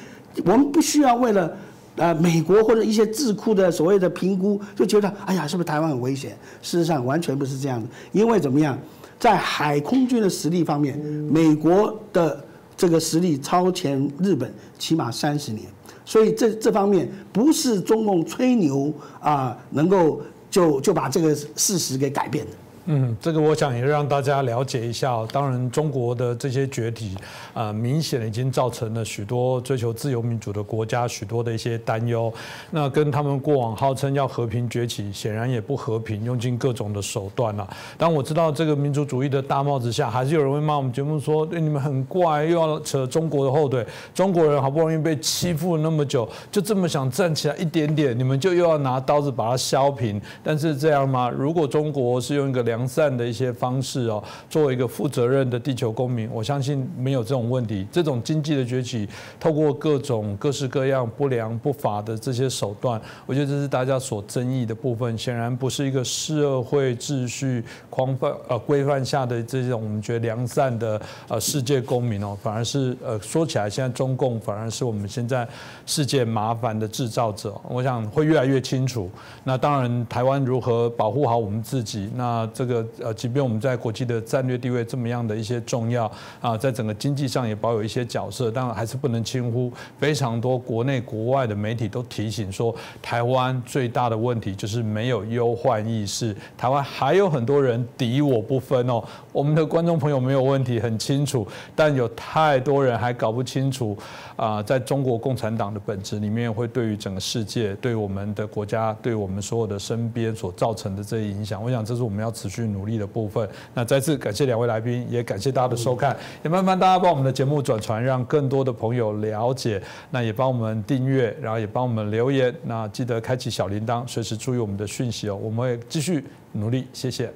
我们不需要为了呃美国或者一些智库的所谓的评估，就觉得哎呀，是不是台湾很危险？事实上完全不是这样的，因为怎么样，在海空军的实力方面，美国的这个实力超前日本起码三十年。所以这这方面不是中共吹牛啊，能够就就把这个事实给改变的。嗯，这个我想也让大家了解一下。当然，中国的这些崛起，啊，明显已经造成了许多追求自由民主的国家许多的一些担忧。那跟他们过往号称要和平崛起，显然也不和平，用尽各种的手段了。但我知道这个民族主义的大帽子下，还是有人会骂我们节目说，对你们很怪，又要扯中国的后腿。中国人好不容易被欺负了那么久，就这么想站起来一点点，你们就又要拿刀子把它削平。但是这样吗？如果中国是用一个两良善的一些方式哦，作为一个负责任的地球公民，我相信没有这种问题。这种经济的崛起，透过各种各式各样不良不法的这些手段，我觉得这是大家所争议的部分。显然不是一个社会秩序框范呃规范下的这种我们觉得良善的呃世界公民哦，反而是呃说起来，现在中共反而是我们现在世界麻烦的制造者。我想会越来越清楚。那当然，台湾如何保护好我们自己？那这这个呃，即便我们在国际的战略地位这么样的一些重要啊，在整个经济上也保有一些角色，当然还是不能轻忽。非常多国内国外的媒体都提醒说，台湾最大的问题就是没有忧患意识。台湾还有很多人敌我不分哦。我们的观众朋友没有问题，很清楚，但有太多人还搞不清楚啊，在中国共产党的本质里面，会对于整个世界、对我们的国家、对我们所有的身边所造成的这些影响。我想，这是我们要持续。去努力的部分。那再次感谢两位来宾，也感谢大家的收看。也麻烦大家帮我们的节目转传，让更多的朋友了解。那也帮我们订阅，然后也帮我们留言。那记得开启小铃铛，随时注意我们的讯息哦。我们会继续努力，谢谢。